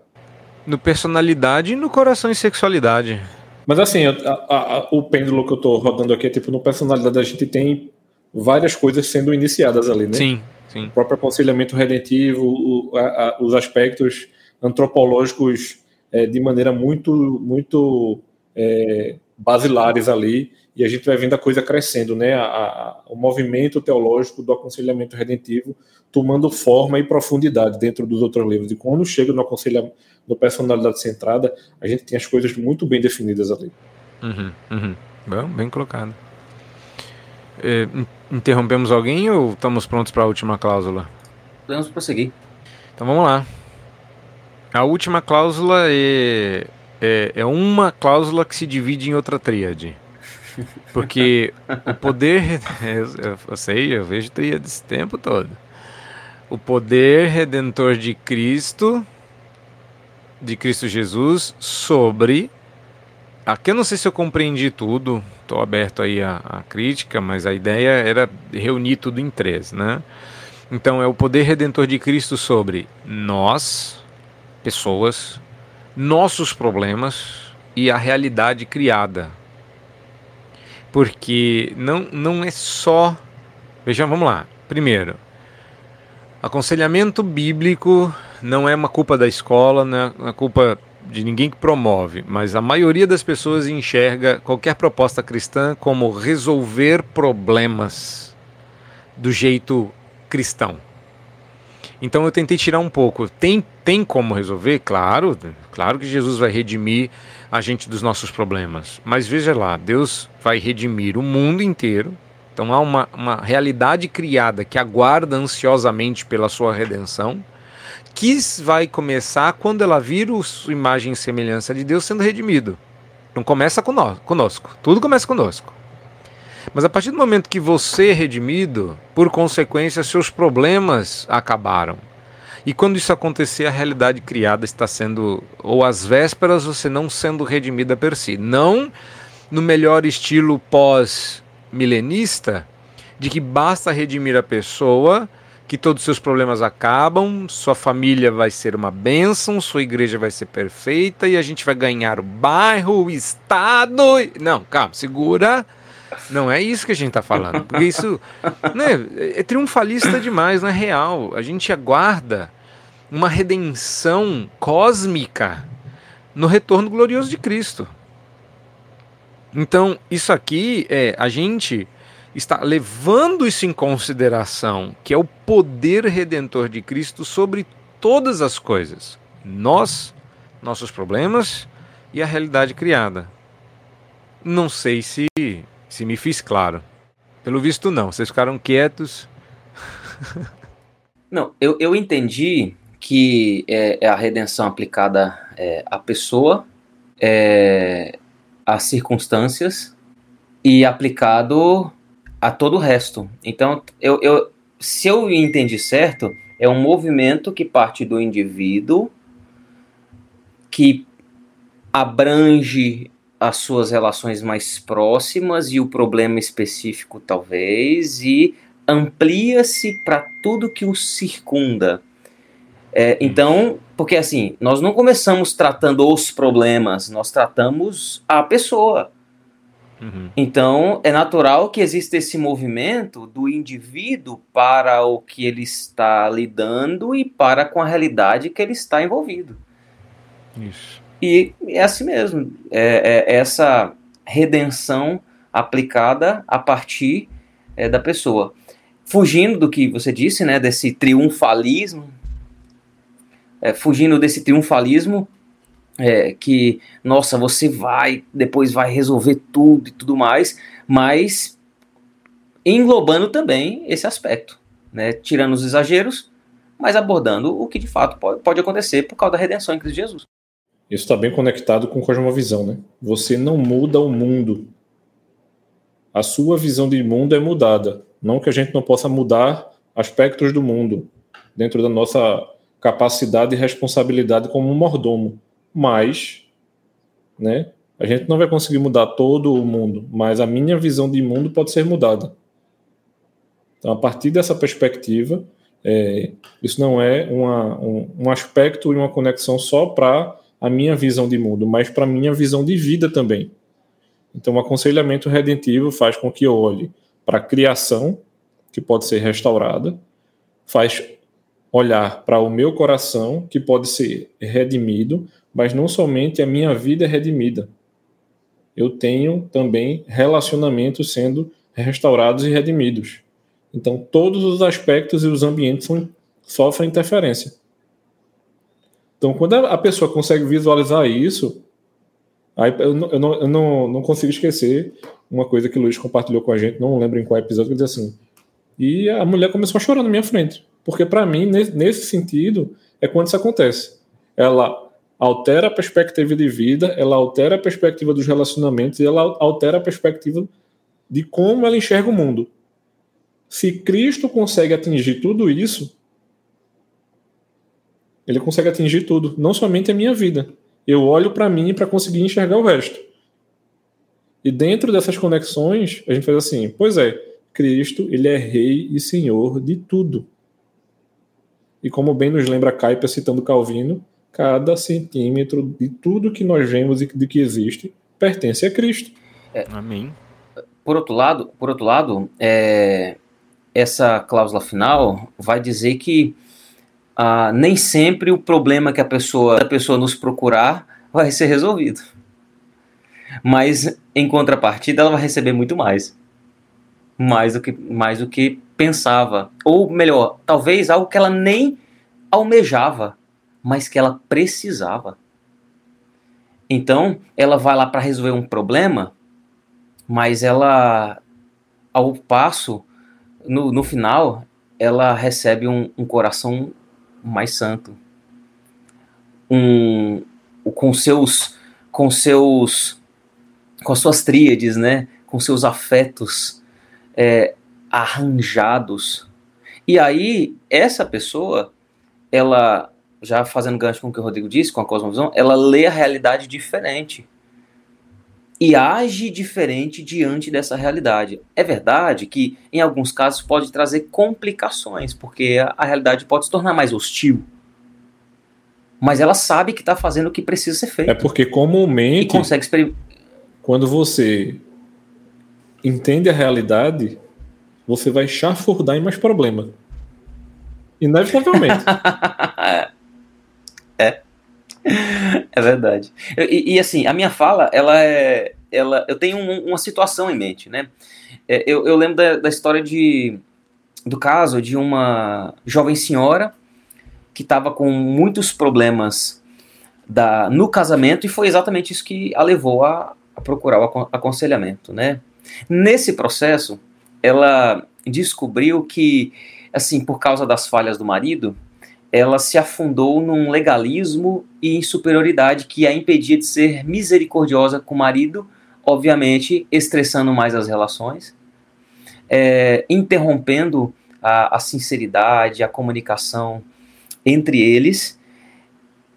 No personalidade e no coração e sexualidade. Mas assim, a- a- a- o pêndulo que eu tô rodando aqui é tipo, no personalidade a gente tem várias coisas sendo iniciadas ali, né? Sim, sim. O próprio aconselhamento redentivo, o- os aspectos antropológicos é, de maneira muito, muito é, basilares ali, e a gente vai vendo a coisa crescendo, né? A- a- o movimento teológico do aconselhamento redentivo tomando forma e profundidade dentro dos outros livros. E quando chega no aconselhamento, no personalidade centrada, a gente tem as coisas muito bem definidas ali. Uhum, uhum. Bom, bem colocado. É, in- interrompemos alguém ou estamos prontos para a última cláusula? Podemos prosseguir. Então vamos lá. A última cláusula é, é, é uma cláusula que se divide em outra tríade. Porque o poder. Eu, *laughs* eu sei, eu vejo tríade esse tempo todo. O poder redentor de Cristo, de Cristo Jesus, sobre. Aqui eu não sei se eu compreendi tudo, estou aberto aí à, à crítica, mas a ideia era reunir tudo em três, né? Então é o poder redentor de Cristo sobre nós, pessoas, nossos problemas e a realidade criada. Porque não, não é só. Veja, vamos lá. Primeiro, aconselhamento bíblico não é uma culpa da escola, não é uma culpa de ninguém que promove, mas a maioria das pessoas enxerga qualquer proposta cristã como resolver problemas do jeito cristão. Então eu tentei tirar um pouco. Tem, tem como resolver? Claro, claro que Jesus vai redimir a gente dos nossos problemas. Mas veja lá, Deus vai redimir o mundo inteiro. Então há uma, uma realidade criada que aguarda ansiosamente pela sua redenção, que vai começar quando ela vira a sua imagem e semelhança de Deus sendo redimido. Não começa cono- conosco, tudo começa conosco. Mas a partir do momento que você é redimido, por consequência, seus problemas acabaram. E quando isso acontecer, a realidade criada está sendo, ou às vésperas, você não sendo redimida per si. Não no melhor estilo pós-milenista, de que basta redimir a pessoa, que todos os seus problemas acabam, sua família vai ser uma bênção, sua igreja vai ser perfeita e a gente vai ganhar o bairro, o estado. Não, calma, segura. Não é isso que a gente está falando, porque isso né, é triunfalista demais, não é real. A gente aguarda uma redenção cósmica no retorno glorioso de Cristo. Então, isso aqui é a gente está levando isso em consideração, que é o poder redentor de Cristo sobre todas as coisas. Nós, nossos problemas e a realidade criada. Não sei se se me fiz claro. Pelo visto não, vocês ficaram quietos. *laughs* Não, eu, eu entendi que é, é a redenção aplicada é, à pessoa, é, às circunstâncias e aplicado a todo o resto. Então, eu, eu, se eu entendi certo, é um movimento que parte do indivíduo, que abrange as suas relações mais próximas e o problema específico, talvez, e amplia-se para tudo que o circunda. É, então, porque assim, nós não começamos tratando os problemas, nós tratamos a pessoa. Uhum. Então, é natural que exista esse movimento do indivíduo para o que ele está lidando e para com a realidade que ele está envolvido. Isso. E é assim mesmo. É, é essa redenção aplicada a partir é, da pessoa. Fugindo do que você disse, né, desse triunfalismo, é, fugindo desse triunfalismo, é, que, nossa, você vai, depois vai resolver tudo e tudo mais, mas englobando também esse aspecto, né, tirando os exageros, mas abordando o que de fato pode, pode acontecer por causa da redenção em Cristo Jesus. Isso está bem conectado com cosmovisão, né? Você não muda o mundo. A sua visão de mundo é mudada. Não que a gente não possa mudar aspectos do mundo dentro da nossa capacidade e responsabilidade como um mordomo. Mas, né? A gente não vai conseguir mudar todo o mundo, mas a minha visão de mundo pode ser mudada. Então, a partir dessa perspectiva, é, isso não é uma, um, um aspecto e uma conexão só para a minha visão de mundo, mas para a minha visão de vida também. Então, o aconselhamento redentivo faz com que eu olhe para a criação, que pode ser restaurada, faz olhar para o meu coração, que pode ser redimido, mas não somente a minha vida é redimida. Eu tenho também relacionamentos sendo restaurados e redimidos. Então, todos os aspectos e os ambientes sofrem interferência. Então, quando a pessoa consegue visualizar isso, aí eu, não, eu, não, eu não, não consigo esquecer uma coisa que o Luiz compartilhou com a gente, não lembro em qual episódio, que ele disse assim, e a mulher começou a chorar na minha frente. Porque para mim, nesse sentido, é quando isso acontece. Ela altera a perspectiva de vida, ela altera a perspectiva dos relacionamentos e ela altera a perspectiva de como ela enxerga o mundo. Se Cristo consegue atingir tudo isso, ele consegue atingir tudo, não somente a minha vida. Eu olho para mim para conseguir enxergar o resto. E dentro dessas conexões, a gente faz assim: pois é, Cristo, ele é rei e senhor de tudo. E como bem nos lembra Kuyper citando Calvino, cada centímetro de tudo que nós vemos e de que existe pertence a Cristo. É, Amém. Por outro lado, por outro lado, é, essa cláusula final vai dizer que ah, nem sempre o problema que a pessoa, a pessoa nos procurar vai ser resolvido. Mas, em contrapartida, ela vai receber muito mais. Mais do que, mais do que pensava. Ou melhor, talvez algo que ela nem almejava, mas que ela precisava. Então, ela vai lá para resolver um problema, mas ela, ao passo, no, no final, ela recebe um, um coração mais santo. Um, com seus com seus com as suas tríades, né? Com seus afetos é, arranjados. E aí essa pessoa, ela já fazendo gancho com o que o Rodrigo disse, com a cosmovisão, ela lê a realidade diferente e age diferente diante dessa realidade. É verdade que, em alguns casos, pode trazer complicações, porque a, realidade pode se tornar mais hostil. Mas ela sabe que está fazendo o que precisa ser feito. É porque, comumente, e consegue quando você entende a realidade, você vai chafurdar em mais problema. Inevitavelmente. *laughs* é. *laughs* É verdade. E, e, assim, a minha fala, ela é. Ela, eu tenho um, uma situação em mente, né? É, eu, eu lembro da, da, história de, do caso de uma jovem senhora que estava com muitos problemas da, no casamento e foi exatamente isso que a levou a, a procurar o aconselhamento, né? Nesse processo, ela descobriu que, assim, por causa das falhas do marido, ela se afundou num legalismo e em superioridade que a impedia de ser misericordiosa com o marido, obviamente estressando mais as relações, é, interrompendo a, a, sinceridade, a comunicação entre eles,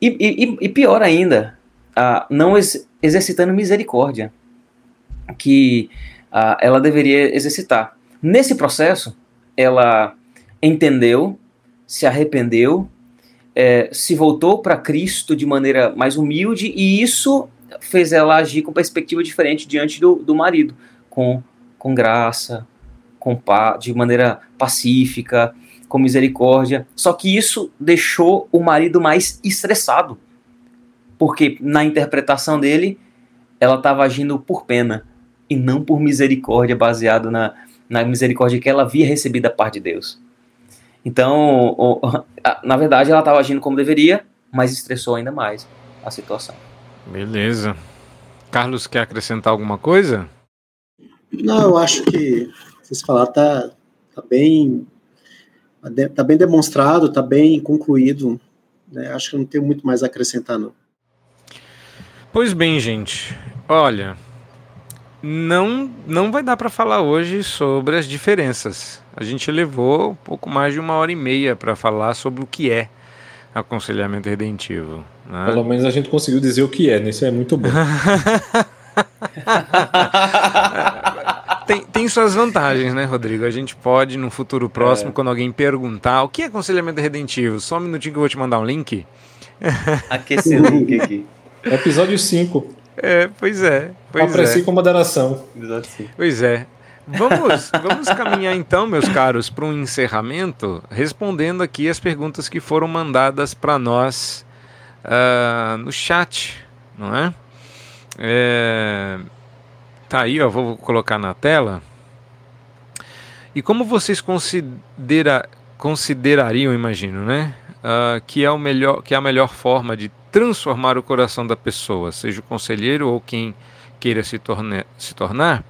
e, e, e pior ainda, a, não ex, exercitando misericórdia, que a, ela deveria exercitar. Nesse processo, ela entendeu, se arrependeu, é, se voltou para Cristo de maneira mais humilde e isso fez ela agir com perspectiva diferente diante do, do marido, com, com graça, com de maneira pacífica, com misericórdia. Só que isso deixou o marido mais estressado, porque na interpretação dele ela estava agindo por pena e não por misericórdia, baseado na, na misericórdia que ela havia recebido da parte de Deus. Então, na verdade, ela estava agindo como deveria, mas estressou ainda mais a situação. Beleza. Carlos, quer acrescentar alguma coisa? Não, eu acho que vocês falaram tá, tá bem tá bem demonstrado, tá bem concluído. Né? Acho que não tem muito mais a acrescentar, não. Pois bem, gente. Olha, não não vai dar para falar hoje sobre as diferenças. A gente levou um pouco mais de uma hora e meia para falar sobre o que é aconselhamento redentivo. Né? Pelo menos a gente conseguiu dizer o que é, né? Isso é muito bom. *laughs* tem, tem suas vantagens, né, Rodrigo? A gente pode, no futuro próximo, é. quando alguém perguntar o que é aconselhamento redentivo, só um minutinho que eu vou te mandar um link. Aquecer o link aqui. Episódio 5. É, pois é. Pois Aprecie é. com moderação. Pois é. Vamos, vamos caminhar então, meus caros, para um encerramento, respondendo aqui as perguntas que foram mandadas para nós uh, no chat, não é? é? Tá aí, ó, vou colocar na tela. E como vocês considera, considerariam, imagino, né, uh, que é o melhor, que é a melhor forma de transformar o coração da pessoa, seja o conselheiro ou quem queira se, torne, se tornar,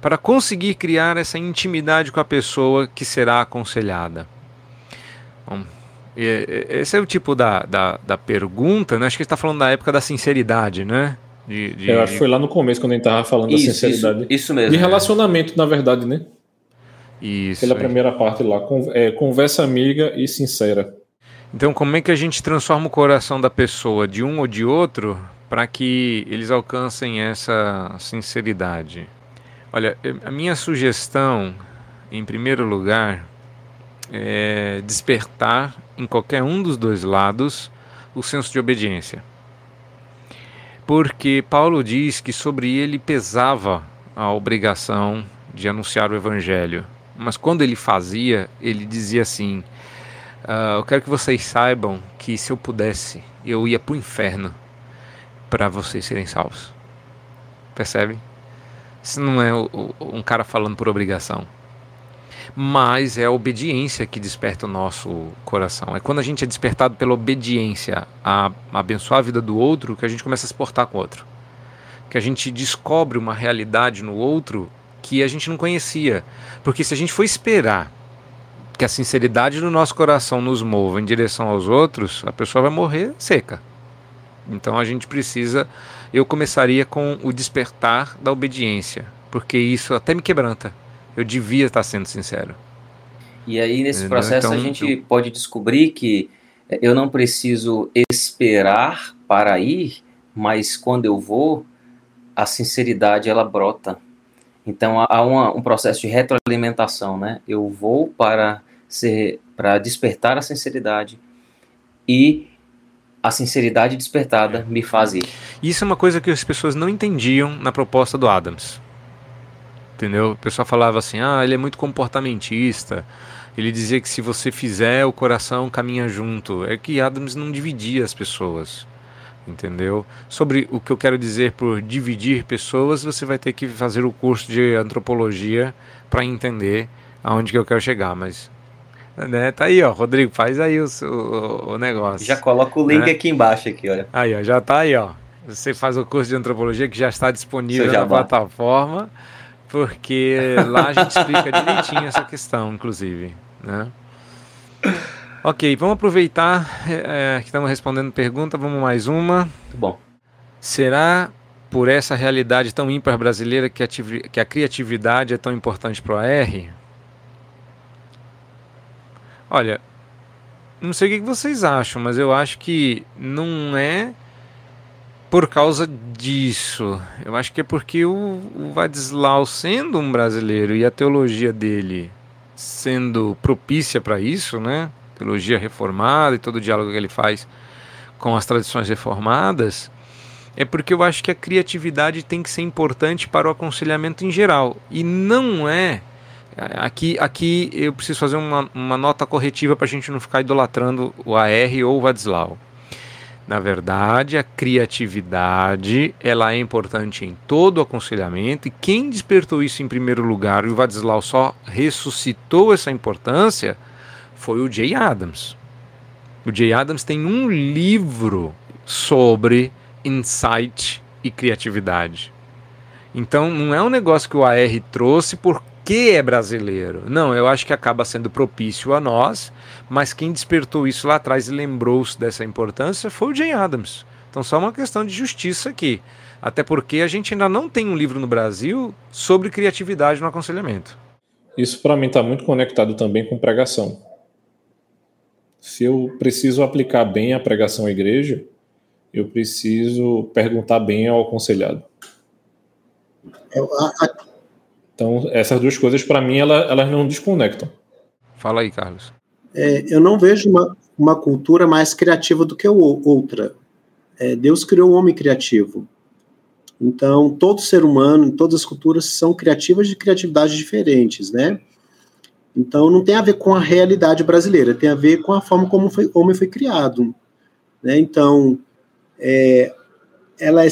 para conseguir criar essa intimidade com a pessoa que será aconselhada. Bom, esse é o tipo da, da, da pergunta, né? Acho que está falando da época da sinceridade, né? De, de... Eu acho que foi lá no começo quando a gente estava falando isso, da sinceridade. Isso, isso mesmo. De relacionamento, na verdade, né? Isso. Pela primeira parte lá, é, conversa amiga e sincera. Então, como é que a gente transforma o coração da pessoa de um ou de outro para que eles alcancem essa sinceridade? Olha, a minha sugestão, em primeiro lugar, é despertar em qualquer um dos dois lados o senso de obediência. Porque Paulo diz que sobre ele pesava a obrigação de anunciar o evangelho. Mas quando ele fazia, ele dizia assim: Uh, eu quero que vocês saibam que se eu pudesse, eu ia para o inferno para vocês serem salvos. Percebe? Isso não é um cara falando por obrigação. Mas é a obediência que desperta o nosso coração. É quando a gente é despertado pela obediência a abençoar a vida do outro que a gente começa a se portar com o outro. Que a gente descobre uma realidade no outro que a gente não conhecia. Porque se a gente for esperar que a sinceridade do nosso coração nos mova em direção aos outros, a pessoa vai morrer seca. Então a gente precisa. Eu começaria com o despertar da obediência, porque isso até me quebranta. Eu devia estar sendo sincero. E aí, nesse Entendeu? processo, então, a gente eu... pode descobrir que eu não preciso esperar para ir, mas quando eu vou, a sinceridade ela brota. Então há uma, um processo de retroalimentação, né? Eu vou para ser para despertar a sinceridade e a sinceridade despertada me faz ir. Isso é uma coisa que as pessoas não entendiam na proposta do Adams. Entendeu? O pessoal falava assim: "Ah, ele é muito comportamentista". Ele dizia que se você fizer, o coração caminha junto. É que Adams não dividia as pessoas. Entendeu? Sobre o que eu quero dizer por dividir pessoas, você vai ter que fazer o curso de antropologia para entender aonde que eu quero chegar, mas né? Tá aí, ó, Rodrigo, faz aí o, o, o negócio. Já coloca o link né? aqui embaixo aqui, olha. Aí, ó, já tá aí, ó. Você faz o curso de antropologia que já está disponível na plataforma, porque *laughs* lá a gente explica direitinho essa questão, inclusive, né? Ok, vamos aproveitar é, que estamos respondendo pergunta, vamos mais uma. Muito bom. Será por essa realidade tão ímpar brasileira que a, que a criatividade é tão importante para o AR? Olha, não sei o que vocês acham, mas eu acho que não é por causa disso. Eu acho que é porque o, o Vadislau, sendo um brasileiro e a teologia dele sendo propícia para isso, né? Teologia reformada e todo o diálogo que ele faz com as tradições reformadas, é porque eu acho que a criatividade tem que ser importante para o aconselhamento em geral. E não é. Aqui, aqui eu preciso fazer uma, uma nota corretiva para a gente não ficar idolatrando o AR ou o Vadislau. Na verdade, a criatividade ela é importante em todo o aconselhamento e quem despertou isso em primeiro lugar, e o Vadislau só ressuscitou essa importância, foi o Jay Adams. O Jay Adams tem um livro sobre insight e criatividade. Então não é um negócio que o AR trouxe porque é brasileiro. Não, eu acho que acaba sendo propício a nós, mas quem despertou isso lá atrás e lembrou-se dessa importância foi o Jay Adams. Então só uma questão de justiça aqui. Até porque a gente ainda não tem um livro no Brasil sobre criatividade no aconselhamento. Isso para mim está muito conectado também com pregação. Se eu preciso aplicar bem a pregação à igreja, eu preciso perguntar bem ao aconselhado. É, então, essas duas coisas, para mim, elas, elas não desconectam. Fala aí, Carlos. É, eu não vejo uma, uma cultura mais criativa do que outra. É, Deus criou o um homem criativo. Então, todo ser humano, todas as culturas são criativas de criatividades diferentes, né? Então, não tem a ver com a realidade brasileira, tem a ver com a forma como foi, o homem foi criado. Né? Então, é, ela é,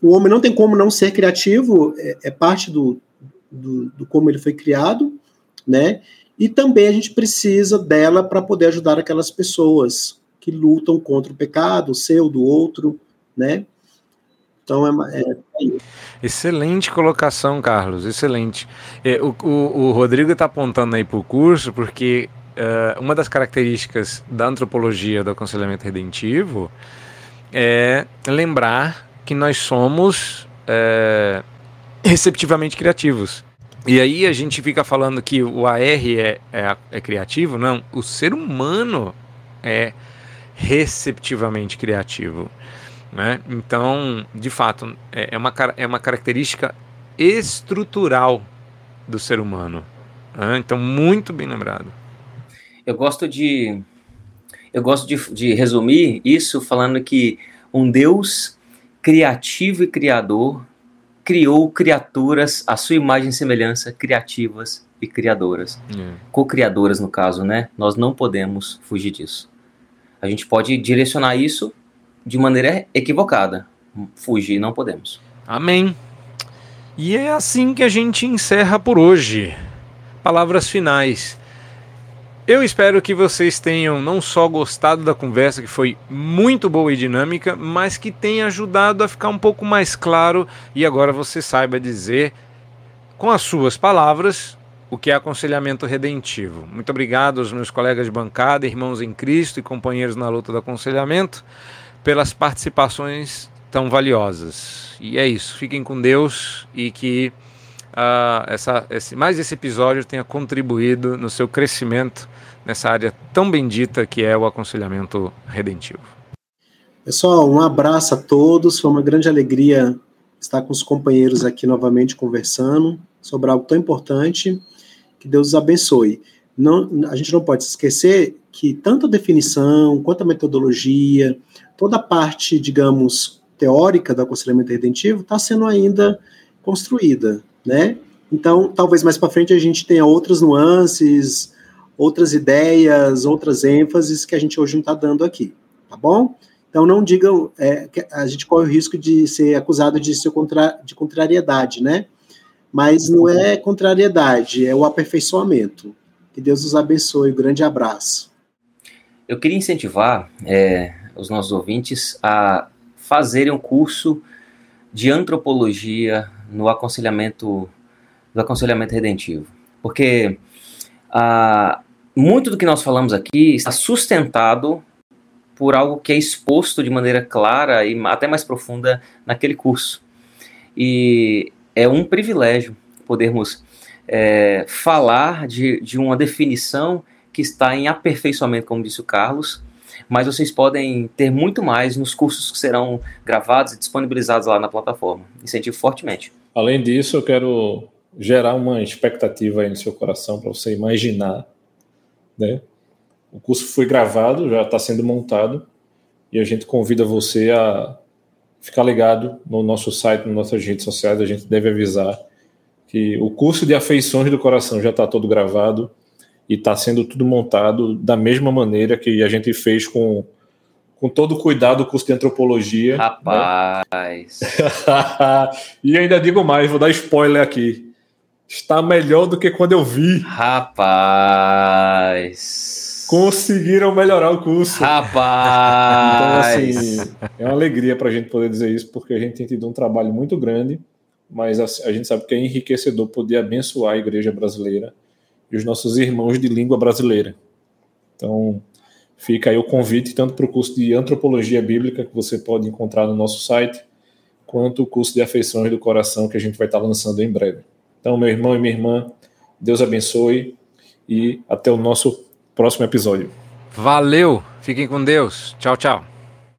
o homem não tem como não ser criativo, é, é parte do, do, do, como ele foi criado, né? E também a gente precisa dela para poder ajudar aquelas pessoas que lutam contra o pecado, o seu, do outro, né? Então é, é, Excelente colocação, Carlos. Excelente. É, o, o, o, Rodrigo está apontando aí para o curso porque uh, uma das características da antropologia do aconselhamento redentivo é lembrar que nós somos é, receptivamente criativos. E aí a gente fica falando que o AR é, é, é criativo, não. O ser humano é receptivamente criativo. Né? Então, de fato, é, é uma, é uma característica estrutural do ser humano. Né? Então, muito bem lembrado. Eu gosto de eu gosto de, de resumir isso falando que um Deus criativo e criador criou criaturas à sua imagem e semelhança, criativas e criadoras. É. Co-criadoras, no caso, né? Nós não podemos fugir disso. A gente pode direcionar isso de maneira equivocada. Fugir não podemos. Amém. E é assim que a gente encerra por hoje. Palavras finais. Eu espero que vocês tenham não só gostado da conversa, que foi muito boa e dinâmica, mas que tenha ajudado a ficar um pouco mais claro e agora você saiba dizer, com as suas palavras, o que é aconselhamento redentivo. Muito obrigado aos meus colegas de bancada, irmãos em Cristo e companheiros na luta do aconselhamento pelas participações tão valiosas. E é isso. Fiquem com Deus e que uh, essa, esse, mais esse episódio tenha contribuído no seu crescimento nessa área tão bendita que é o aconselhamento redentivo. Pessoal, um abraço a todos. Foi uma grande alegria estar com os companheiros aqui novamente conversando sobre algo tão importante. Que Deus os abençoe. Não, a gente não pode esquecer que tanto a definição quanto a metodologia, toda a parte, digamos, teórica do aconselhamento redentivo está sendo ainda construída, né? Então, talvez mais para frente a gente tenha outras nuances, outras ideias, outras ênfases que a gente hoje não está dando aqui, tá bom? Então, não digam, é, a gente corre o risco de ser acusado de ser contra, de contrariedade, né? Mas não é contrariedade, é o aperfeiçoamento. Que Deus os abençoe. Um grande abraço. Eu queria incentivar é, os nossos ouvintes a fazerem um curso de antropologia no aconselhamento do aconselhamento redentivo, porque ah, muito do que nós falamos aqui está sustentado por algo que é exposto de maneira clara e até mais profunda naquele curso. E é um privilégio podermos é, falar de, de uma definição que está em aperfeiçoamento, como disse o Carlos, mas vocês podem ter muito mais nos cursos que serão gravados e disponibilizados lá na plataforma. Incentivo fortemente. Além disso, eu quero gerar uma expectativa aí no seu coração para você imaginar, né? O curso foi gravado, já está sendo montado e a gente convida você a ficar ligado no nosso site, nas nossas redes sociais. A gente deve avisar que o curso de afeições do coração já está todo gravado e está sendo tudo montado da mesma maneira que a gente fez com, com todo o cuidado o curso de antropologia. Né? Rapaz! Né? *laughs* e ainda digo mais, vou dar spoiler aqui. Está melhor do que quando eu vi. Rapaz! Conseguiram melhorar o curso. Rapaz! Então, assim, é uma alegria para a gente poder dizer isso, porque a gente tem tido um trabalho muito grande, mas a, a gente sabe que é enriquecedor poder abençoar a igreja brasileira e os nossos irmãos de língua brasileira. Então, fica aí o convite tanto para o curso de antropologia bíblica que você pode encontrar no nosso site, quanto o curso de afeições do coração que a gente vai estar lançando em breve. Então, meu irmão e minha irmã, Deus abençoe e até o nosso próximo episódio. Valeu, fiquem com Deus. Tchau, tchau.